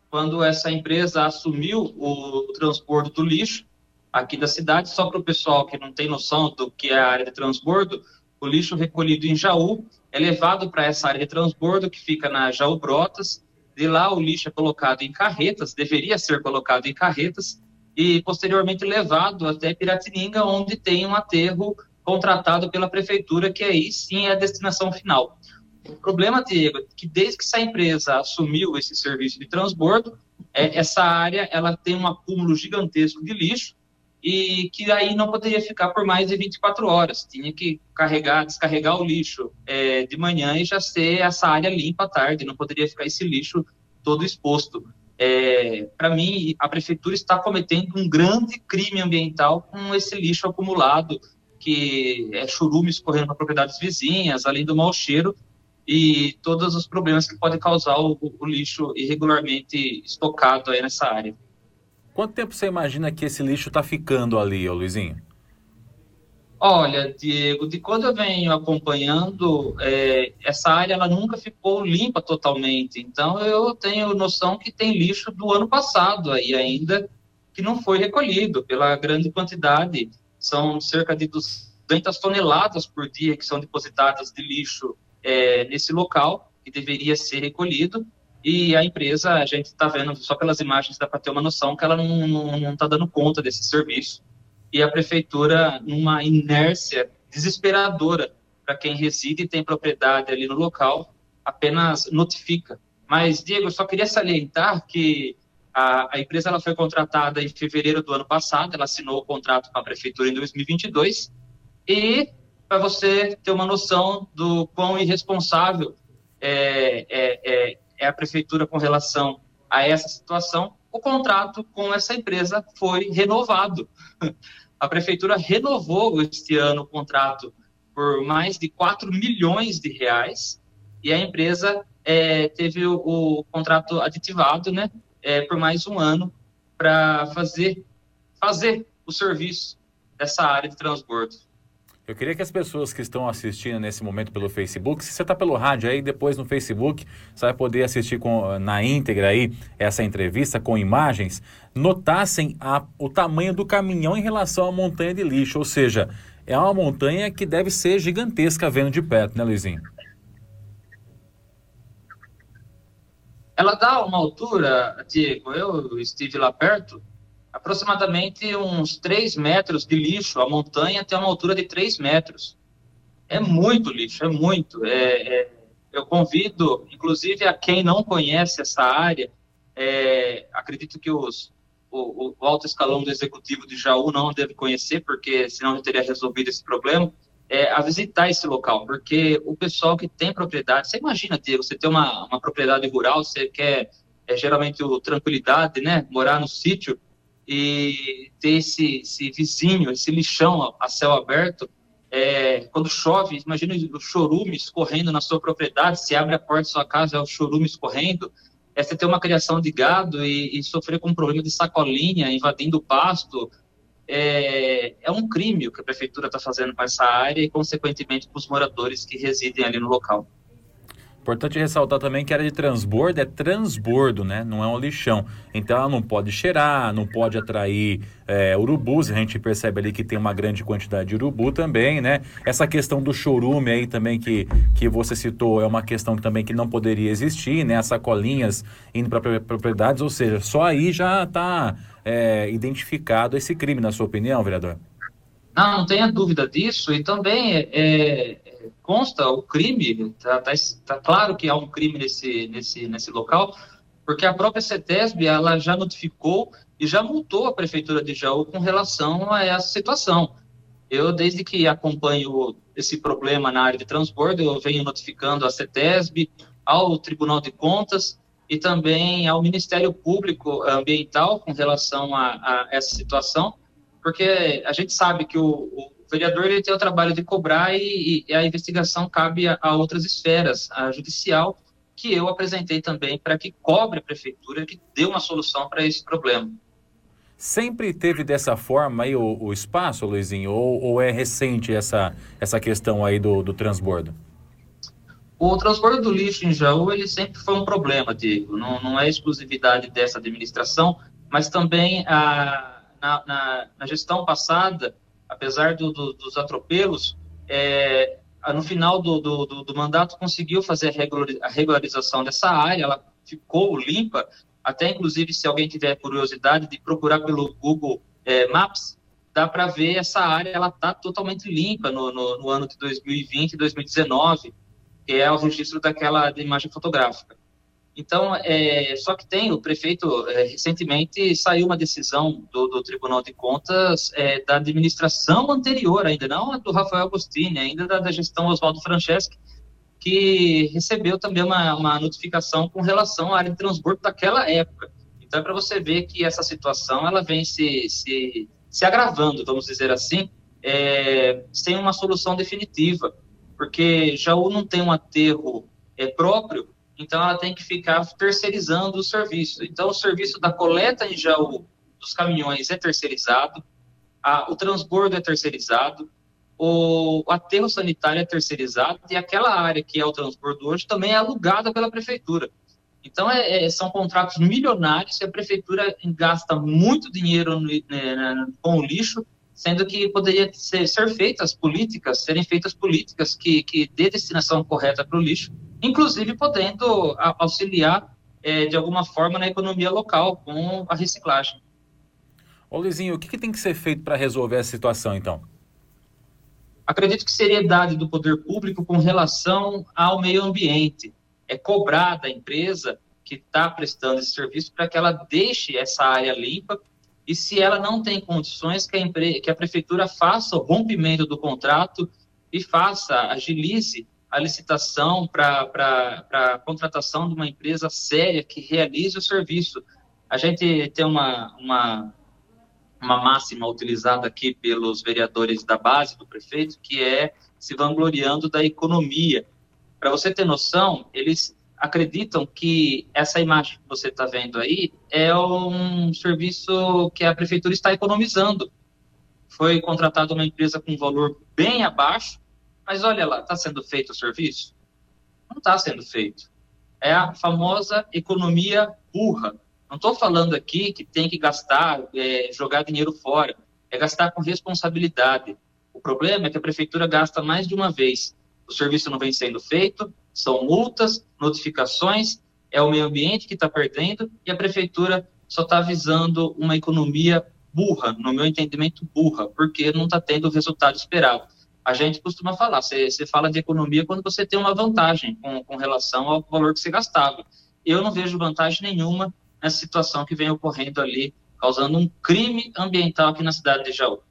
quando essa empresa assumiu o transbordo do lixo aqui da cidade. Só para o pessoal que não tem noção do que é a área de transbordo, o lixo recolhido em Jaú é levado para essa área de transbordo que fica na Jaú Brotas. De lá o lixo é colocado em carretas, deveria ser colocado em carretas, e posteriormente levado até Piratininga, onde tem um aterro contratado pela prefeitura, que aí sim é a destinação final. O problema, Diego, é que desde que essa empresa assumiu esse serviço de transbordo, é, essa área ela tem um acúmulo gigantesco de lixo e que aí não poderia ficar por mais de 24 horas. Tinha que carregar, descarregar o lixo é, de manhã e já ser essa área limpa à tarde, não poderia ficar esse lixo todo exposto. É, Para mim, a prefeitura está cometendo um grande crime ambiental com esse lixo acumulado, que é churume escorrendo para propriedades vizinhas, além do mau cheiro e todos os problemas que podem causar o, o lixo irregularmente estocado aí nessa área. Quanto tempo você imagina que esse lixo está ficando ali, ô Luizinho? Olha, Diego, de quando eu venho acompanhando, é, essa área ela nunca ficou limpa totalmente. Então eu tenho noção que tem lixo do ano passado aí ainda que não foi recolhido pela grande quantidade são cerca de 200 toneladas por dia que são depositadas de lixo é, nesse local, que deveria ser recolhido. E a empresa, a gente está vendo, só pelas imagens dá para ter uma noção que ela não está dando conta desse serviço. E a prefeitura, numa inércia desesperadora para quem reside e tem propriedade ali no local, apenas notifica. Mas, Diego, eu só queria salientar que a, a, empresa ela foi contratada em fevereiro do ano passado, ela assinou o contrato com a prefeitura em 2022 e para você ter uma noção do quão irresponsável é, é, é, é, a prefeitura com relação a essa situação, o contrato com essa empresa foi renovado. A prefeitura renovou este ano o contrato por mais de 4 milhões de reais e a empresa é, teve o, o contrato aditivado, né, é, por mais um ano para fazer, fazer o serviço dessa área de transbordo. Eu queria que as pessoas que estão assistindo nesse momento pelo Facebook, se você está pelo rádio aí, depois no Facebook, você vai poder assistir com, na íntegra aí essa entrevista com imagens, notassem a, o tamanho do caminhão em relação à montanha de lixo. Ou seja, é uma montanha que deve ser gigantesca vendo de perto, né, Luizinho? Ela dá uma altura, Diego, eu estive lá perto, aproximadamente uns 3 metros de lixo. A montanha tem uma altura de 3 metros. É muito lixo, é muito. É, é, eu convido, inclusive, a quem não conhece essa área, é, acredito que os, o, o, alto escalão do executivo de Jaú não deve conhecer, porque senão já teria resolvido esse problema é, a visitar esse local, porque o pessoal que tem propriedade, você imagina, Diego, você tem uma, uma propriedade rural, você quer é, geralmente o tranquilidade, né, morar no sítio e ter esse, esse vizinho, esse lixão a, céu aberto, é, quando chove, imagina o chorume escorrendo na sua propriedade, se abre a porta da sua casa, é o chorume escorrendo, é você ter uma criação de gado e, e sofrer com um problema de sacolinha, invadindo o pasto, é, é um crime o que a prefeitura está fazendo com essa área e, consequentemente, com os moradores que residem ali no local. Importante ressaltar também que a área de transbordo é transbordo, né? Não é um lixão. Então ela não pode cheirar, não pode atrair é, urubus. A gente percebe ali que tem uma grande quantidade de urubu também, né? Essa questão do chorume aí também que, que você citou é uma questão também que não poderia existir, né? As sacolinhas indo para propriedades, ou seja, só aí já está é, identificado esse crime, na sua opinião, vereador? Não, não tenha dúvida disso. E também é, consta o crime, está tá, tá claro que há um crime nesse, nesse, nesse local, porque a própria CETESB ela já notificou e já multou a Prefeitura de Jaú com relação a essa situação. Eu, desde que acompanho esse problema na área de transbordo, eu venho notificando a CETESB, ao Tribunal de Contas e também ao Ministério Público Ambiental com relação a, a essa situação, porque a gente sabe que o, o vereador ele tem o trabalho de cobrar e, e a investigação cabe a, a, outras esferas, a judicial, que eu apresentei também para que cobre a prefeitura, que dê uma solução para esse problema. Sempre teve dessa forma aí o, o espaço, Luizinho? Ou, ou, é recente essa, essa questão aí do, do transbordo? O transbordo do lixo em Jaú, ele sempre foi um problema, Diego. Não, não é exclusividade dessa administração, mas também a, na, na, na gestão passada, apesar do, do, dos atropelos, é, no final do, do, do, mandato conseguiu fazer a regularização dessa área, ela ficou limpa, até inclusive se alguém tiver curiosidade de procurar pelo Google é, Maps, dá para ver essa área, ela está totalmente limpa no, no, no, ano de 2020 e 2019, que é o registro daquela imagem fotográfica. Então, é, só que tem, o prefeito, é, recentemente saiu uma decisão do, do Tribunal de Contas é, da administração anterior, ainda não do Rafael Agostini, ainda da, da gestão Oswaldo Franceschi, que recebeu também uma, uma notificação com relação à área de transbordo daquela época. Então, é para você ver que essa situação ela vem se, se, se agravando, vamos dizer assim, é, sem uma solução definitiva, porque Jaú não tem um aterro é, próprio então ela tem que ficar terceirizando o serviço. Então o serviço da coleta em Jaú dos caminhões é terceirizado, a, o transbordo é terceirizado, o, o aterro sanitário é terceirizado e aquela área que é o transbordo hoje também é alugada pela prefeitura. Então é, é, são contratos milionários e a prefeitura gasta muito dinheiro no, né, com o lixo, sendo que poderia ser, ser feitas políticas, serem feitas políticas que, que dê destinação correta para o lixo inclusive podendo auxiliar é, de alguma forma na economia local com a reciclagem. Ô Luizinho, o que, que tem que ser feito para resolver essa situação, então? Acredito que seriedade do poder público com relação ao meio ambiente. É cobrar da empresa que está prestando esse serviço para que ela deixe essa área limpa e se ela não tem condições, que a, empre... que a prefeitura faça o rompimento do contrato e faça, agilize a licitação para a contratação de uma empresa séria que realize o serviço. A gente tem uma, uma, uma máxima utilizada aqui pelos vereadores da base do prefeito, que é se vangloriando da economia. Para você ter noção, eles acreditam que essa imagem que você está vendo aí é um serviço que a prefeitura está economizando. Foi contratada uma empresa com um valor bem abaixo mas olha lá, está sendo feito o serviço? Não está sendo feito. É a famosa economia burra. Não estou falando aqui que tem que gastar, é, jogar dinheiro fora. É gastar com responsabilidade. O problema é que a prefeitura gasta mais de uma vez. O serviço não vem sendo feito, são multas, notificações, é o meio ambiente que está perdendo e a prefeitura só está visando uma economia burra, no meu entendimento burra, porque não está tendo o resultado esperado a gente costuma falar, você, fala de economia quando você tem uma vantagem com, com relação ao valor que você gastava. Eu não vejo vantagem nenhuma nessa situação que vem ocorrendo ali, causando um crime ambiental aqui na cidade de Jaú. O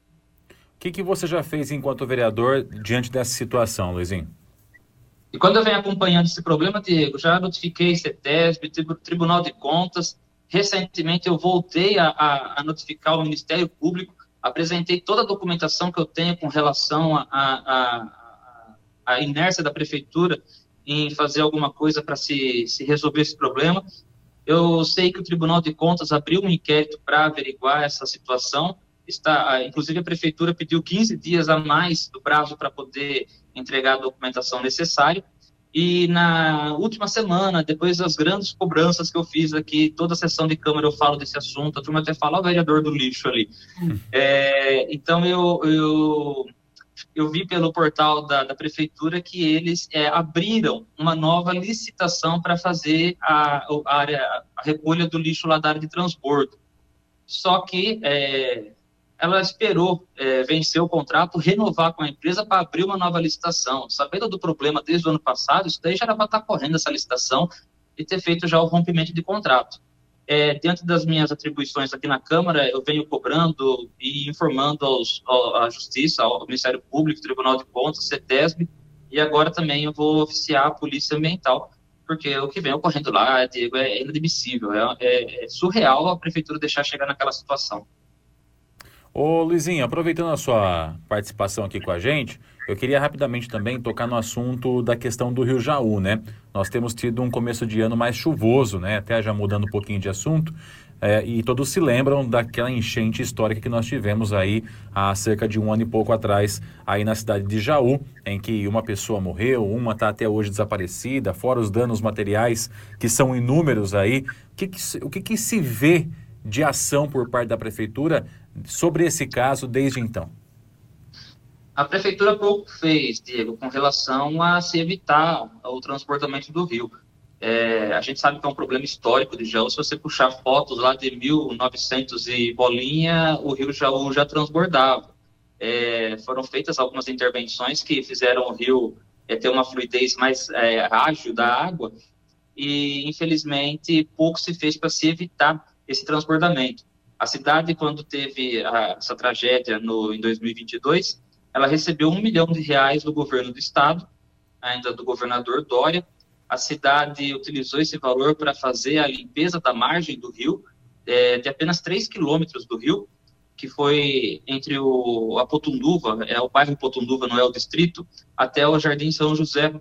que, que você já fez enquanto vereador diante dessa situação, Luizinho? E quando eu venho acompanhando esse problema, Diego, já notifiquei CETESB, Tribunal de Contas, recentemente eu voltei a, a, a notificar o Ministério Público, apresentei toda a documentação que eu tenho com relação à inércia da prefeitura em fazer alguma coisa para se, se resolver esse problema. Eu sei que o Tribunal de Contas abriu um inquérito para averiguar essa situação. Está, inclusive, a prefeitura pediu 15 dias a mais do prazo para poder entregar a documentação necessária. E na última semana, depois das grandes cobranças que eu fiz aqui, toda a sessão de Câmara eu falo desse assunto, a turma até fala, o vereador do lixo ali. Hum. É, então eu, eu, eu vi pelo portal da, da Prefeitura que eles é, abriram uma nova licitação para fazer a, a, área, a recolha do lixo lá da área de transbordo. Só que é, ela esperou é, vencer o contrato, renovar com a empresa para abrir uma nova licitação. Sabendo do problema desde o ano passado, isso daí já era para estar tá correndo essa licitação e ter feito já o rompimento de contrato. É, dentro das minhas atribuições aqui na Câmara, eu venho cobrando e informando aos, à Justiça, ao Ministério Público, Tribunal de Contas, CETESB, e agora também eu vou oficiar a Polícia Ambiental, porque o que vem ocorrendo lá, Diego, é inadmissível, é, é, é surreal a Prefeitura deixar chegar naquela situação. Ô Luizinho, aproveitando a sua participação aqui com a gente, eu queria rapidamente também tocar no assunto da questão do Rio Jaú, né? Nós temos tido um começo de ano mais chuvoso, né? Até já mudando um pouquinho de assunto. é, e todos se lembram daquela enchente histórica que nós tivemos aí há cerca de um ano e pouco atrás, aí na cidade de Jaú, em que uma pessoa morreu, uma está até hoje desaparecida, fora os danos materiais que são inúmeros aí. O que, que, o que, que se vê de ação por parte da prefeitura sobre esse caso desde então? A prefeitura pouco fez, Diego, com relação a se evitar o transportamento do rio. É, a gente sabe que é um problema histórico de Jaú. Se você puxar fotos lá de 1900 e bolinha, o rio Jaú já transbordava. É, foram feitas algumas intervenções que fizeram o rio é, ter uma fluidez mais é, ágil da água e, infelizmente, pouco se fez para se evitar esse transbordamento. A cidade, quando teve a, essa tragédia no, em 2022, ela recebeu um milhão de reais do governo do estado, ainda do governador Dória. A cidade utilizou esse valor para fazer a limpeza da margem do rio, é, de apenas 3 quilômetros do rio, que foi entre o, a Potunduva, é o bairro Potunduva, não é o distrito, até o Jardim São José.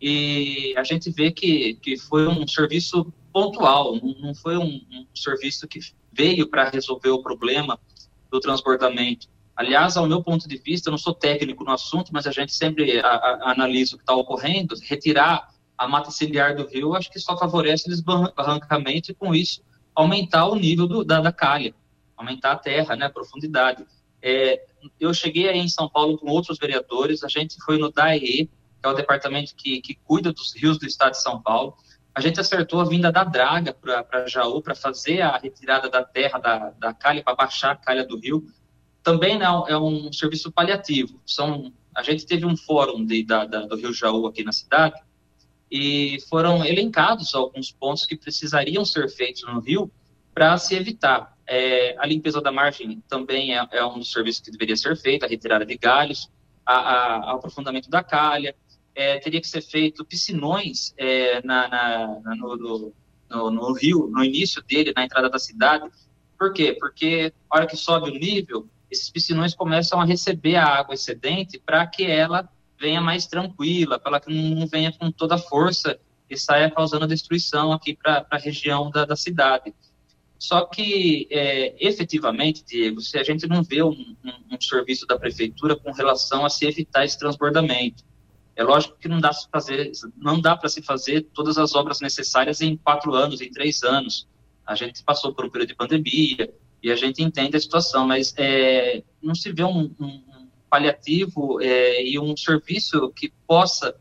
E a gente vê que, que foi um serviço pontual, não, foi um, um serviço que veio para resolver o problema do transportamento. Aliás, ao meu ponto de vista, eu não sou técnico no assunto, mas a gente sempre a, a, analisa o que está ocorrendo. Retirar a mata ciliar do rio, acho que só favorece o desbarrancamento e, com isso, aumentar o nível do, da, da calha, aumentar a terra, né, a profundidade. É, eu cheguei aí em São Paulo com outros vereadores, a gente foi no DAE, que é o departamento que, que cuida dos rios do estado de São Paulo. A gente acertou a vinda da draga para Jaú, para fazer a retirada da terra da, da calha, para baixar a calha do rio também não é um serviço paliativo. São, a gente teve um fórum de, da, da, do Rio Jaú aqui na cidade e foram elencados alguns pontos que precisariam ser feitos no rio para se evitar. É, a limpeza da margem também é, é, um dos serviços que deveria ser feito, a retirada de galhos, a, a, aprofundamento da calha, é, teria que ser feito piscinões é, na, na, no, no, no, rio, no início dele, na entrada da cidade. Por quê? Porque a hora que sobe o nível, esses piscinões começam a receber a água excedente para que ela venha mais tranquila, para que não venha com toda a força e saia causando destruição aqui para a região da, da, cidade. Só que, é, efetivamente, Diego, se a gente não vê um, um, um, serviço da prefeitura com relação a se evitar esse transbordamento, é lógico que não dá, fazer, não dá para se fazer todas as obras necessárias em quatro anos, em três anos. A gente passou por um período de pandemia, e a gente entende a situação, mas é, não se vê um, um paliativo é, e um serviço que possa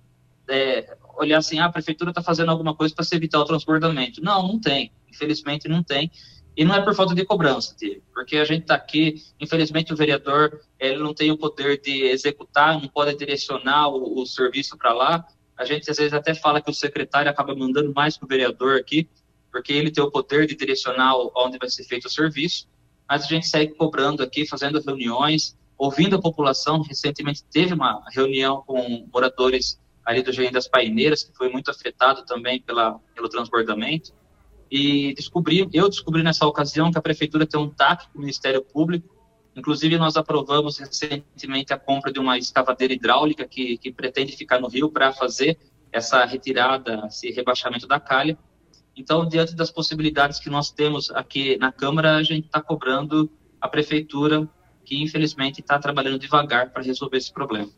é, olhar assim, ah, a prefeitura está fazendo alguma coisa para se evitar o transbordamento. Não, não tem. Infelizmente não tem. E não é por falta de cobrança, porque a gente está aqui, infelizmente o vereador ele não tem o poder de executar, não pode direcionar o, o serviço para lá. A gente às vezes até fala que o secretário acaba mandando mais que o vereador aqui, porque ele tem o poder de direcionar onde vai ser feito o serviço, mas a gente segue cobrando aqui, fazendo reuniões, ouvindo a população. Recentemente teve uma reunião com moradores ali do Jardim das Paineiras, que foi muito afetado também pela, pelo transbordamento, e descobri, eu descobri nessa ocasião que a prefeitura tem um TAC com o Ministério Público, Inclusive, nós aprovamos recentemente a compra de uma escavadeira hidráulica que, que pretende ficar no rio para fazer essa retirada, esse rebaixamento da calha. Então, diante das possibilidades que nós temos aqui na Câmara, a gente está cobrando a Prefeitura, que infelizmente está trabalhando devagar para resolver esse problema.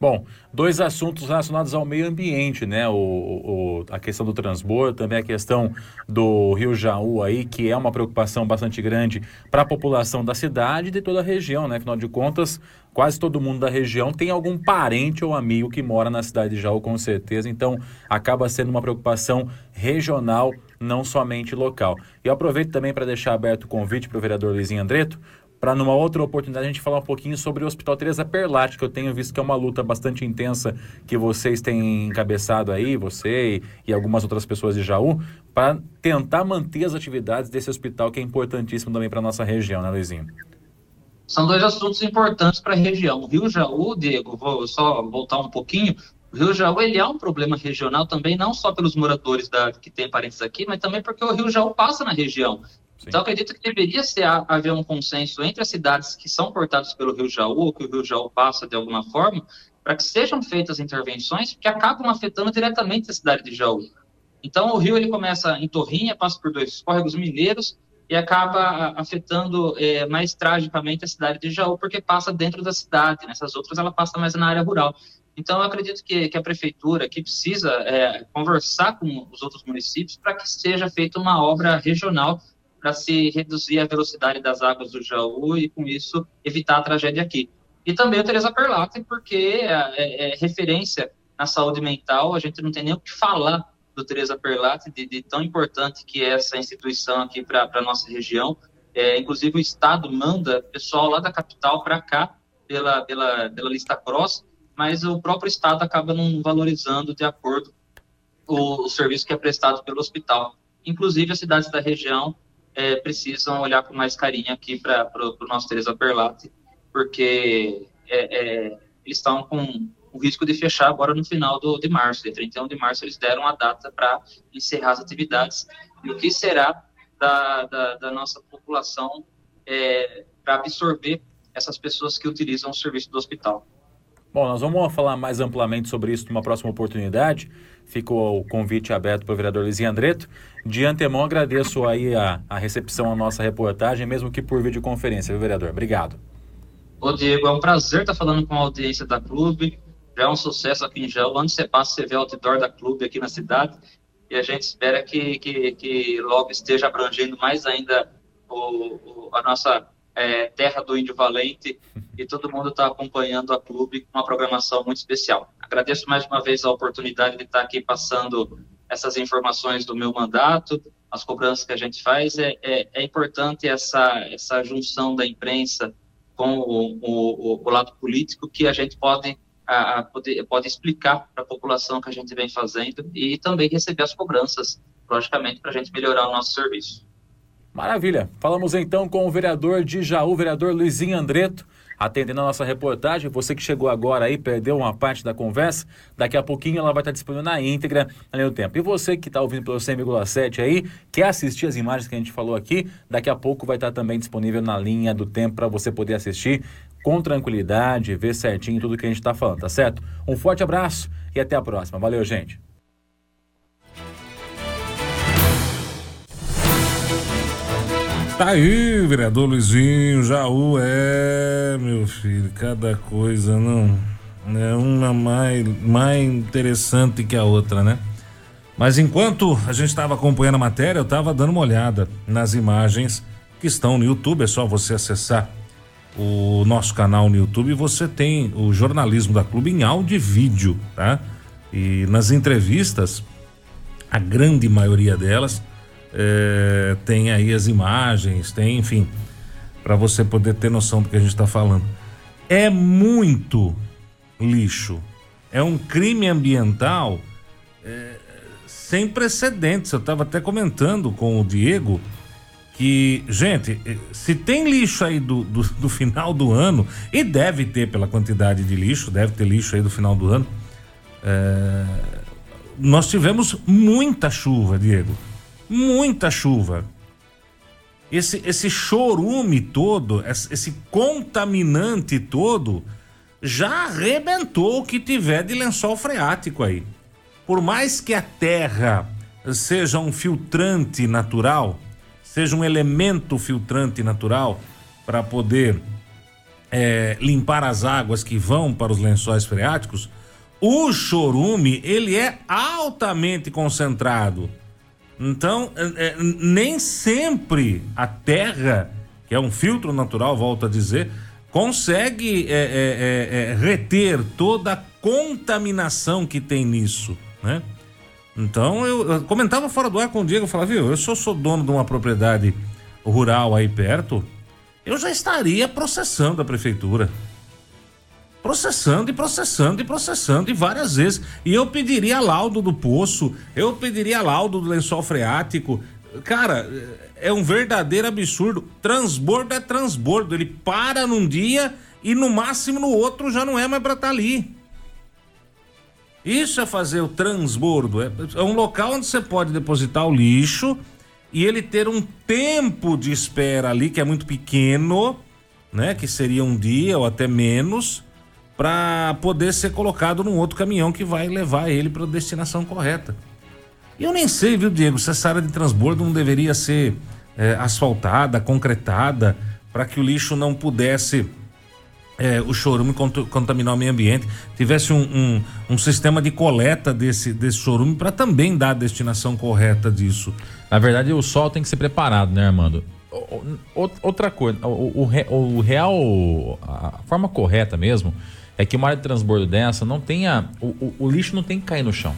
Bom, dois assuntos relacionados ao meio ambiente, né? O, o, a questão do transbordo, também a questão do Rio Jaú aí, que é uma preocupação bastante grande para a população da cidade e de toda a região, né? Afinal de contas, quase todo mundo da região tem algum parente ou amigo que mora na cidade de Jaú, com certeza. Então, acaba sendo uma preocupação regional, não somente local. E eu aproveito também para deixar aberto o convite para o vereador Luizinho Andreto, para numa outra oportunidade a gente falar um pouquinho sobre o Hospital Teresa Perlati, que eu tenho visto que é uma luta bastante intensa que vocês têm encabeçado aí, você e, e algumas outras pessoas de Jaú, para tentar manter as atividades desse hospital que é importantíssimo também para nossa região, né, Luizinho? São dois assuntos importantes para a região. O Rio Jaú, Diego, vou só voltar um pouquinho. O Rio Jaú ele é um problema regional também, não só pelos moradores da, que têm parentes aqui, mas também porque o Rio Jaú passa na região. Sim. Então, acredito que deveria ser, haver um consenso entre as cidades que são portadas pelo Rio Jaú, que o Rio Jaú passa de alguma forma, para que sejam feitas intervenções que acabam afetando diretamente a cidade de Jaú. Então, o rio ele começa em Torrinha, passa por dois córregos mineiros e acaba afetando é, mais tragicamente a cidade de Jaú, porque passa dentro da cidade. Nessas outras, ela passa mais na área rural. Então, eu acredito que, que a prefeitura aqui precisa é, conversar com os outros municípios para que seja feita uma obra regional para se reduzir a velocidade das águas do Jaú e, com isso, evitar a tragédia aqui. E também o Teresa Perlata, porque é, é referência na saúde mental, a gente não tem nem o que falar do Teresa Perlata, de, de tão importante que é essa instituição aqui para a nossa região. É, inclusive, o Estado manda pessoal lá da capital para cá, pela, pela, pela lista cross, mas o próprio Estado acaba não valorizando de acordo o, o serviço que é prestado pelo hospital. Inclusive, as cidades da região é, precisam olhar com mais carinho aqui para o nosso Teresa Perlate, porque é, é, eles estão com o risco de fechar agora no final do, de março. Dia 31 de março, eles deram a data para encerrar as atividades. E o que será da, da, da nossa população é, para absorver essas pessoas que utilizam o serviço do hospital? Bom, nós vamos falar mais amplamente sobre isso numa próxima oportunidade. Ficou o convite aberto para o vereador Luizinho Andreto. De antemão, agradeço aí a, a recepção à nossa reportagem, mesmo que por videoconferência, viu, vereador? Obrigado. Ô, Diego, é um prazer estar falando com a audiência da Clube. Já é um sucesso aqui em Jaú. Onde você passa, você vê o outdoor da Clube aqui na cidade. E a gente espera que, que, que logo esteja abrangendo mais ainda o, o, a nossa é, terra do Índio Valente e todo mundo está acompanhando a Clube com uma programação muito especial. Agradeço mais uma vez a oportunidade de estar aqui passando essas informações do meu mandato, as cobranças que a gente faz. É, é, é importante essa, essa junção da imprensa com o, o, o lado político que a gente pode, a, a poder, pode explicar para a população que a gente vem fazendo e também receber as cobranças, logicamente, para a gente melhorar o nosso serviço. Maravilha. Falamos então com o vereador de Jaú, vereador Luizinho Andreto, atendendo a nossa reportagem. Você que chegou agora aí, perdeu uma parte da conversa, daqui a pouquinho ela vai estar disponível na íntegra, além do tempo. E você que está ouvindo pelo 100,7 aí, quer assistir as imagens que a gente falou aqui, daqui a pouco vai estar também disponível na linha do tempo para você poder assistir com tranquilidade, ver certinho tudo que a gente está falando, tá certo? Um forte abraço e até a próxima. Valeu, gente. Tá aí, vereador Luizinho, Jaú, é, meu filho, cada coisa não. É uma mais, mais interessante que a outra, né? Mas enquanto a gente estava acompanhando a matéria, eu estava dando uma olhada nas imagens que estão no YouTube. É só você acessar o nosso canal no YouTube e você tem o jornalismo da Clube em áudio e vídeo, tá? E nas entrevistas, a grande maioria delas é, tem aí as imagens, tem, enfim, para você poder ter noção do que a gente está falando. É muito lixo. É um crime ambiental é, sem precedentes. Eu estava até comentando com o Diego que, gente, se tem lixo aí do, do, do, final do ano, e deve ter pela quantidade de lixo, deve ter lixo aí do final do ano. É, nós tivemos muita chuva, Diego muita chuva. Esse, esse chorume todo, esse contaminante todo, já arrebentou o que tiver de lençol freático aí. Por mais que a terra seja um filtrante natural, seja um elemento filtrante natural para poder é, limpar as águas que vão para os lençóis freáticos, o chorume ele é altamente concentrado. Então, é, nem sempre a terra, que é um filtro natural, volto a dizer, consegue é, é, reter toda a contaminação que tem nisso, né? Então, eu, eu, comentava fora do ar com o Diego, eu falava, viu, eu sou, sou dono de uma propriedade rural aí perto, eu já estaria processando a prefeitura processando e processando e processando e várias vezes. E eu pediria laudo do poço, eu pediria laudo do lençol freático. Cara, é um verdadeiro absurdo. Transbordo é transbordo. Ele para num dia e no máximo no outro já não é mais para estar tá ali. Isso é fazer o transbordo. É, é um local onde você pode depositar o lixo e ele ter um tempo de espera ali que é muito pequeno, né? Que seria um dia ou até menos para poder ser colocado num outro caminhão que vai levar ele para a destinação correta. E eu nem sei, viu, Diego, se essa área de transbordo não deveria ser é, asfaltada, concretada, para que o lixo não pudesse é, o chorume cont- contaminar o meio ambiente, tivesse um, um, um sistema de coleta desse, desse chorume para também dar a destinação correta disso. Na verdade, o sol tem que ser preparado, né, Armando? Outra coisa, o, o o real, a forma correta mesmo, é que uma área de transbordo dessa não tenha. O, o- o lixo não tem que cair no chão.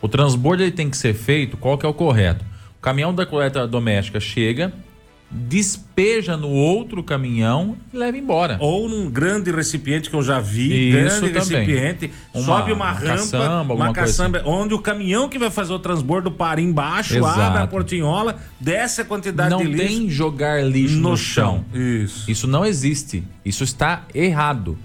O transbordo ele tem que ser feito, qual que é o correto? O caminhão da coleta doméstica chega, despeja no outro caminhão e leva embora. Ou num grande recipiente que eu já vi, Isso grande também. recipiente, Uma- sobe uma, uma rampa, caçamba, uma caçamba, onde o caminhão que vai fazer o transbordo para embaixo, Exato. abre a portinhola, desce a quantidade não de lixo. tem jogar lixo no, no chão. chão. Isso. Isso não existe. Isso está errado.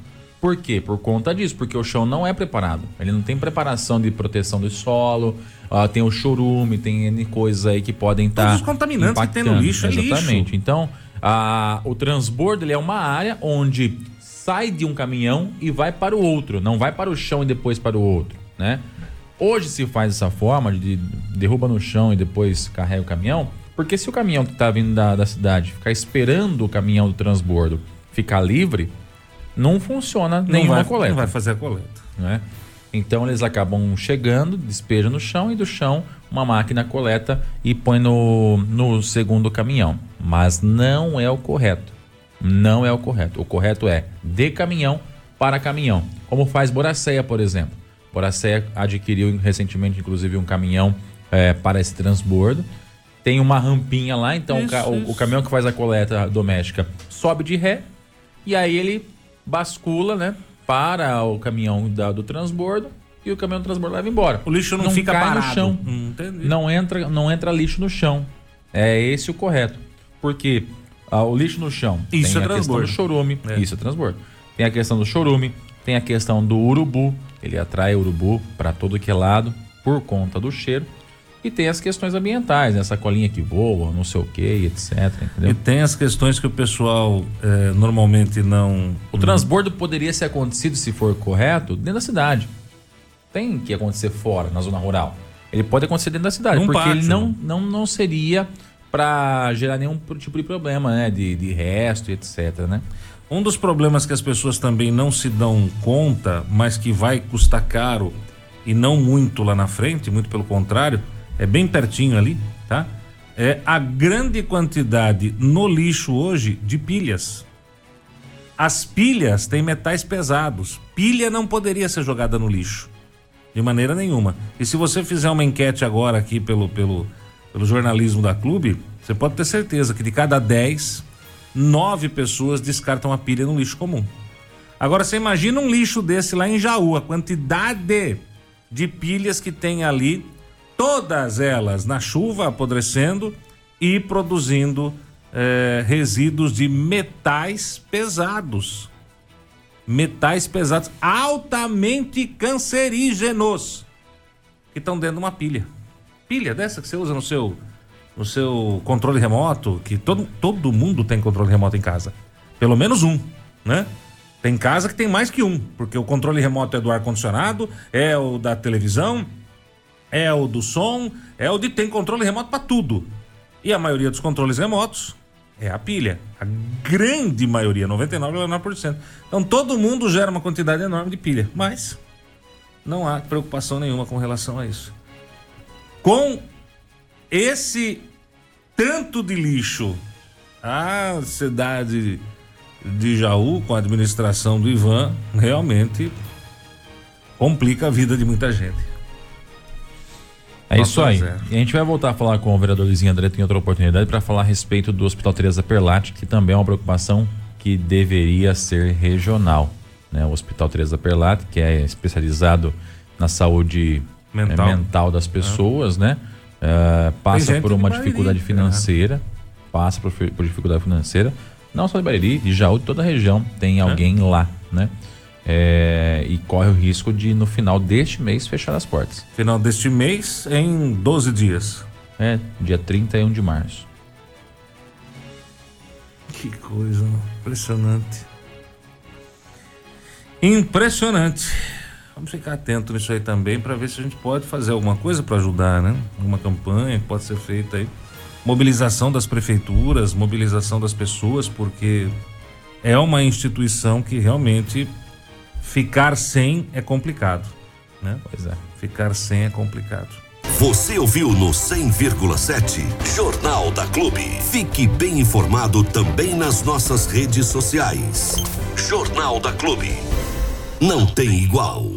Por quê? Por conta disso, porque o chão não é preparado. Ele não tem preparação de proteção do solo, ah, tem o chorume, tem N coisas aí que podem estar. os contaminantes que tem no lixo é lixo. Exatamente. Então, ah, o transbordo ele é uma área onde sai de um caminhão e vai para o outro, não vai para o chão e depois para o outro, né? Hoje se faz dessa forma, de derruba no chão e depois carrega o caminhão, porque se o caminhão que está vindo da, da cidade ficar esperando o caminhão do transbordo ficar livre, não funciona Não nenhuma vai, coleta. não vai fazer a coleta. né? Então eles acabam chegando, despejam no chão e do chão uma máquina coleta e põe no, no segundo caminhão. Mas não é o correto. Não é o correto. O correto é de caminhão para caminhão. Como faz Boracéia, por exemplo. Boracéia adquiriu recentemente, inclusive, um caminhão eh, para esse transbordo. Tem uma rampinha lá, então o Isso, o, o caminhão que faz a coleta doméstica sobe de ré e aí ele bascula, né? Para o caminhão da- do transbordo e o caminhão do transbordo leva embora. O lixo não, fica cai parado. no chão. Hum. Não entra, não entra lixo no chão. É esse o correto. Porque ah, o lixo no chão Isso tem é a questão transbordo. do chorume. É. Isso é transbordo. Tem a questão do chorume, tem a questão do urubu. Ele atrai urubu para todo que é lado por conta do cheiro. E tem as questões ambientais, né? Essa colinha que voa, não sei o que, etc. Entendeu? E tem as questões que o pessoal eh, normalmente não. O transbordo poderia ser acontecido, se for correto, dentro da cidade. Tem que acontecer fora, na zona rural. Ele pode acontecer dentro da cidade, Num porque pátio, ele não, não, não seria para gerar nenhum tipo de problema, né? De, de resto etc, né? Um dos problemas que as pessoas também não se dão conta, mas que vai custar caro e não muito lá na frente, muito pelo contrário, é bem pertinho ali, tá? É a grande quantidade no lixo hoje de pilhas. As pilhas têm metais pesados. Pilha não poderia ser jogada no lixo. De maneira nenhuma. E se você fizer uma enquete agora aqui pelo, pelo, pelo jornalismo da clube, você pode ter certeza que de cada 10, 9 pessoas descartam a pilha no lixo comum. Agora você imagina um lixo desse lá em Jaú, a quantidade de pilhas que tem ali, todas elas na chuva apodrecendo e produzindo eh, resíduos de metais pesados metais pesados altamente cancerígenos que estão dentro de uma pilha. Pilha dessa que você usa no seu no seu controle remoto, que todo, todo mundo tem controle remoto em casa. Pelo menos um, né? Tem casa que tem mais que um, porque o controle remoto é do ar condicionado, é o da televisão, é o do som, é o de tem controle remoto para tudo. E a maioria dos controles remotos é a pilha. A grande maioria, 99,9%. Então todo mundo gera uma quantidade enorme de pilha, mas não há preocupação nenhuma com relação a isso. Com esse tanto de lixo, a cidade de Jaú, com a administração do Ivan, realmente complica a vida de muita gente. É isso aí. Zero. E a gente vai voltar a falar com o vereador Luizinho Andreto em outra oportunidade para falar a respeito do Hospital Teresa Perlatti, que também é uma preocupação que deveria ser regional. Né? O Hospital Teresa Perlatti, que é especializado na saúde Mental. mental, das pessoas, né? Eh, passa por uma dificuldade né? financeira, passa por, por dificuldade financeira, não só de Bariri, de Jaú, de toda a região tem alguém lá, né? Eh, e corre o risco de, no final deste mês, fechar as portas. Final deste mês, em 12 dias. É, dia 31 de março. Que coisa impressionante. Impressionante. Vamos ficar atento nisso aí também para ver se a gente pode fazer alguma coisa para ajudar, né? Uma campanha que pode ser feita aí. Mobilização das prefeituras, mobilização das pessoas, porque é uma instituição que realmente ficar sem é complicado, né? Pois é. Ficar sem é complicado. Você ouviu no 100,7 Jornal da Clube. Fique bem informado também nas nossas redes sociais. Jornal da Clube. Não tem igual.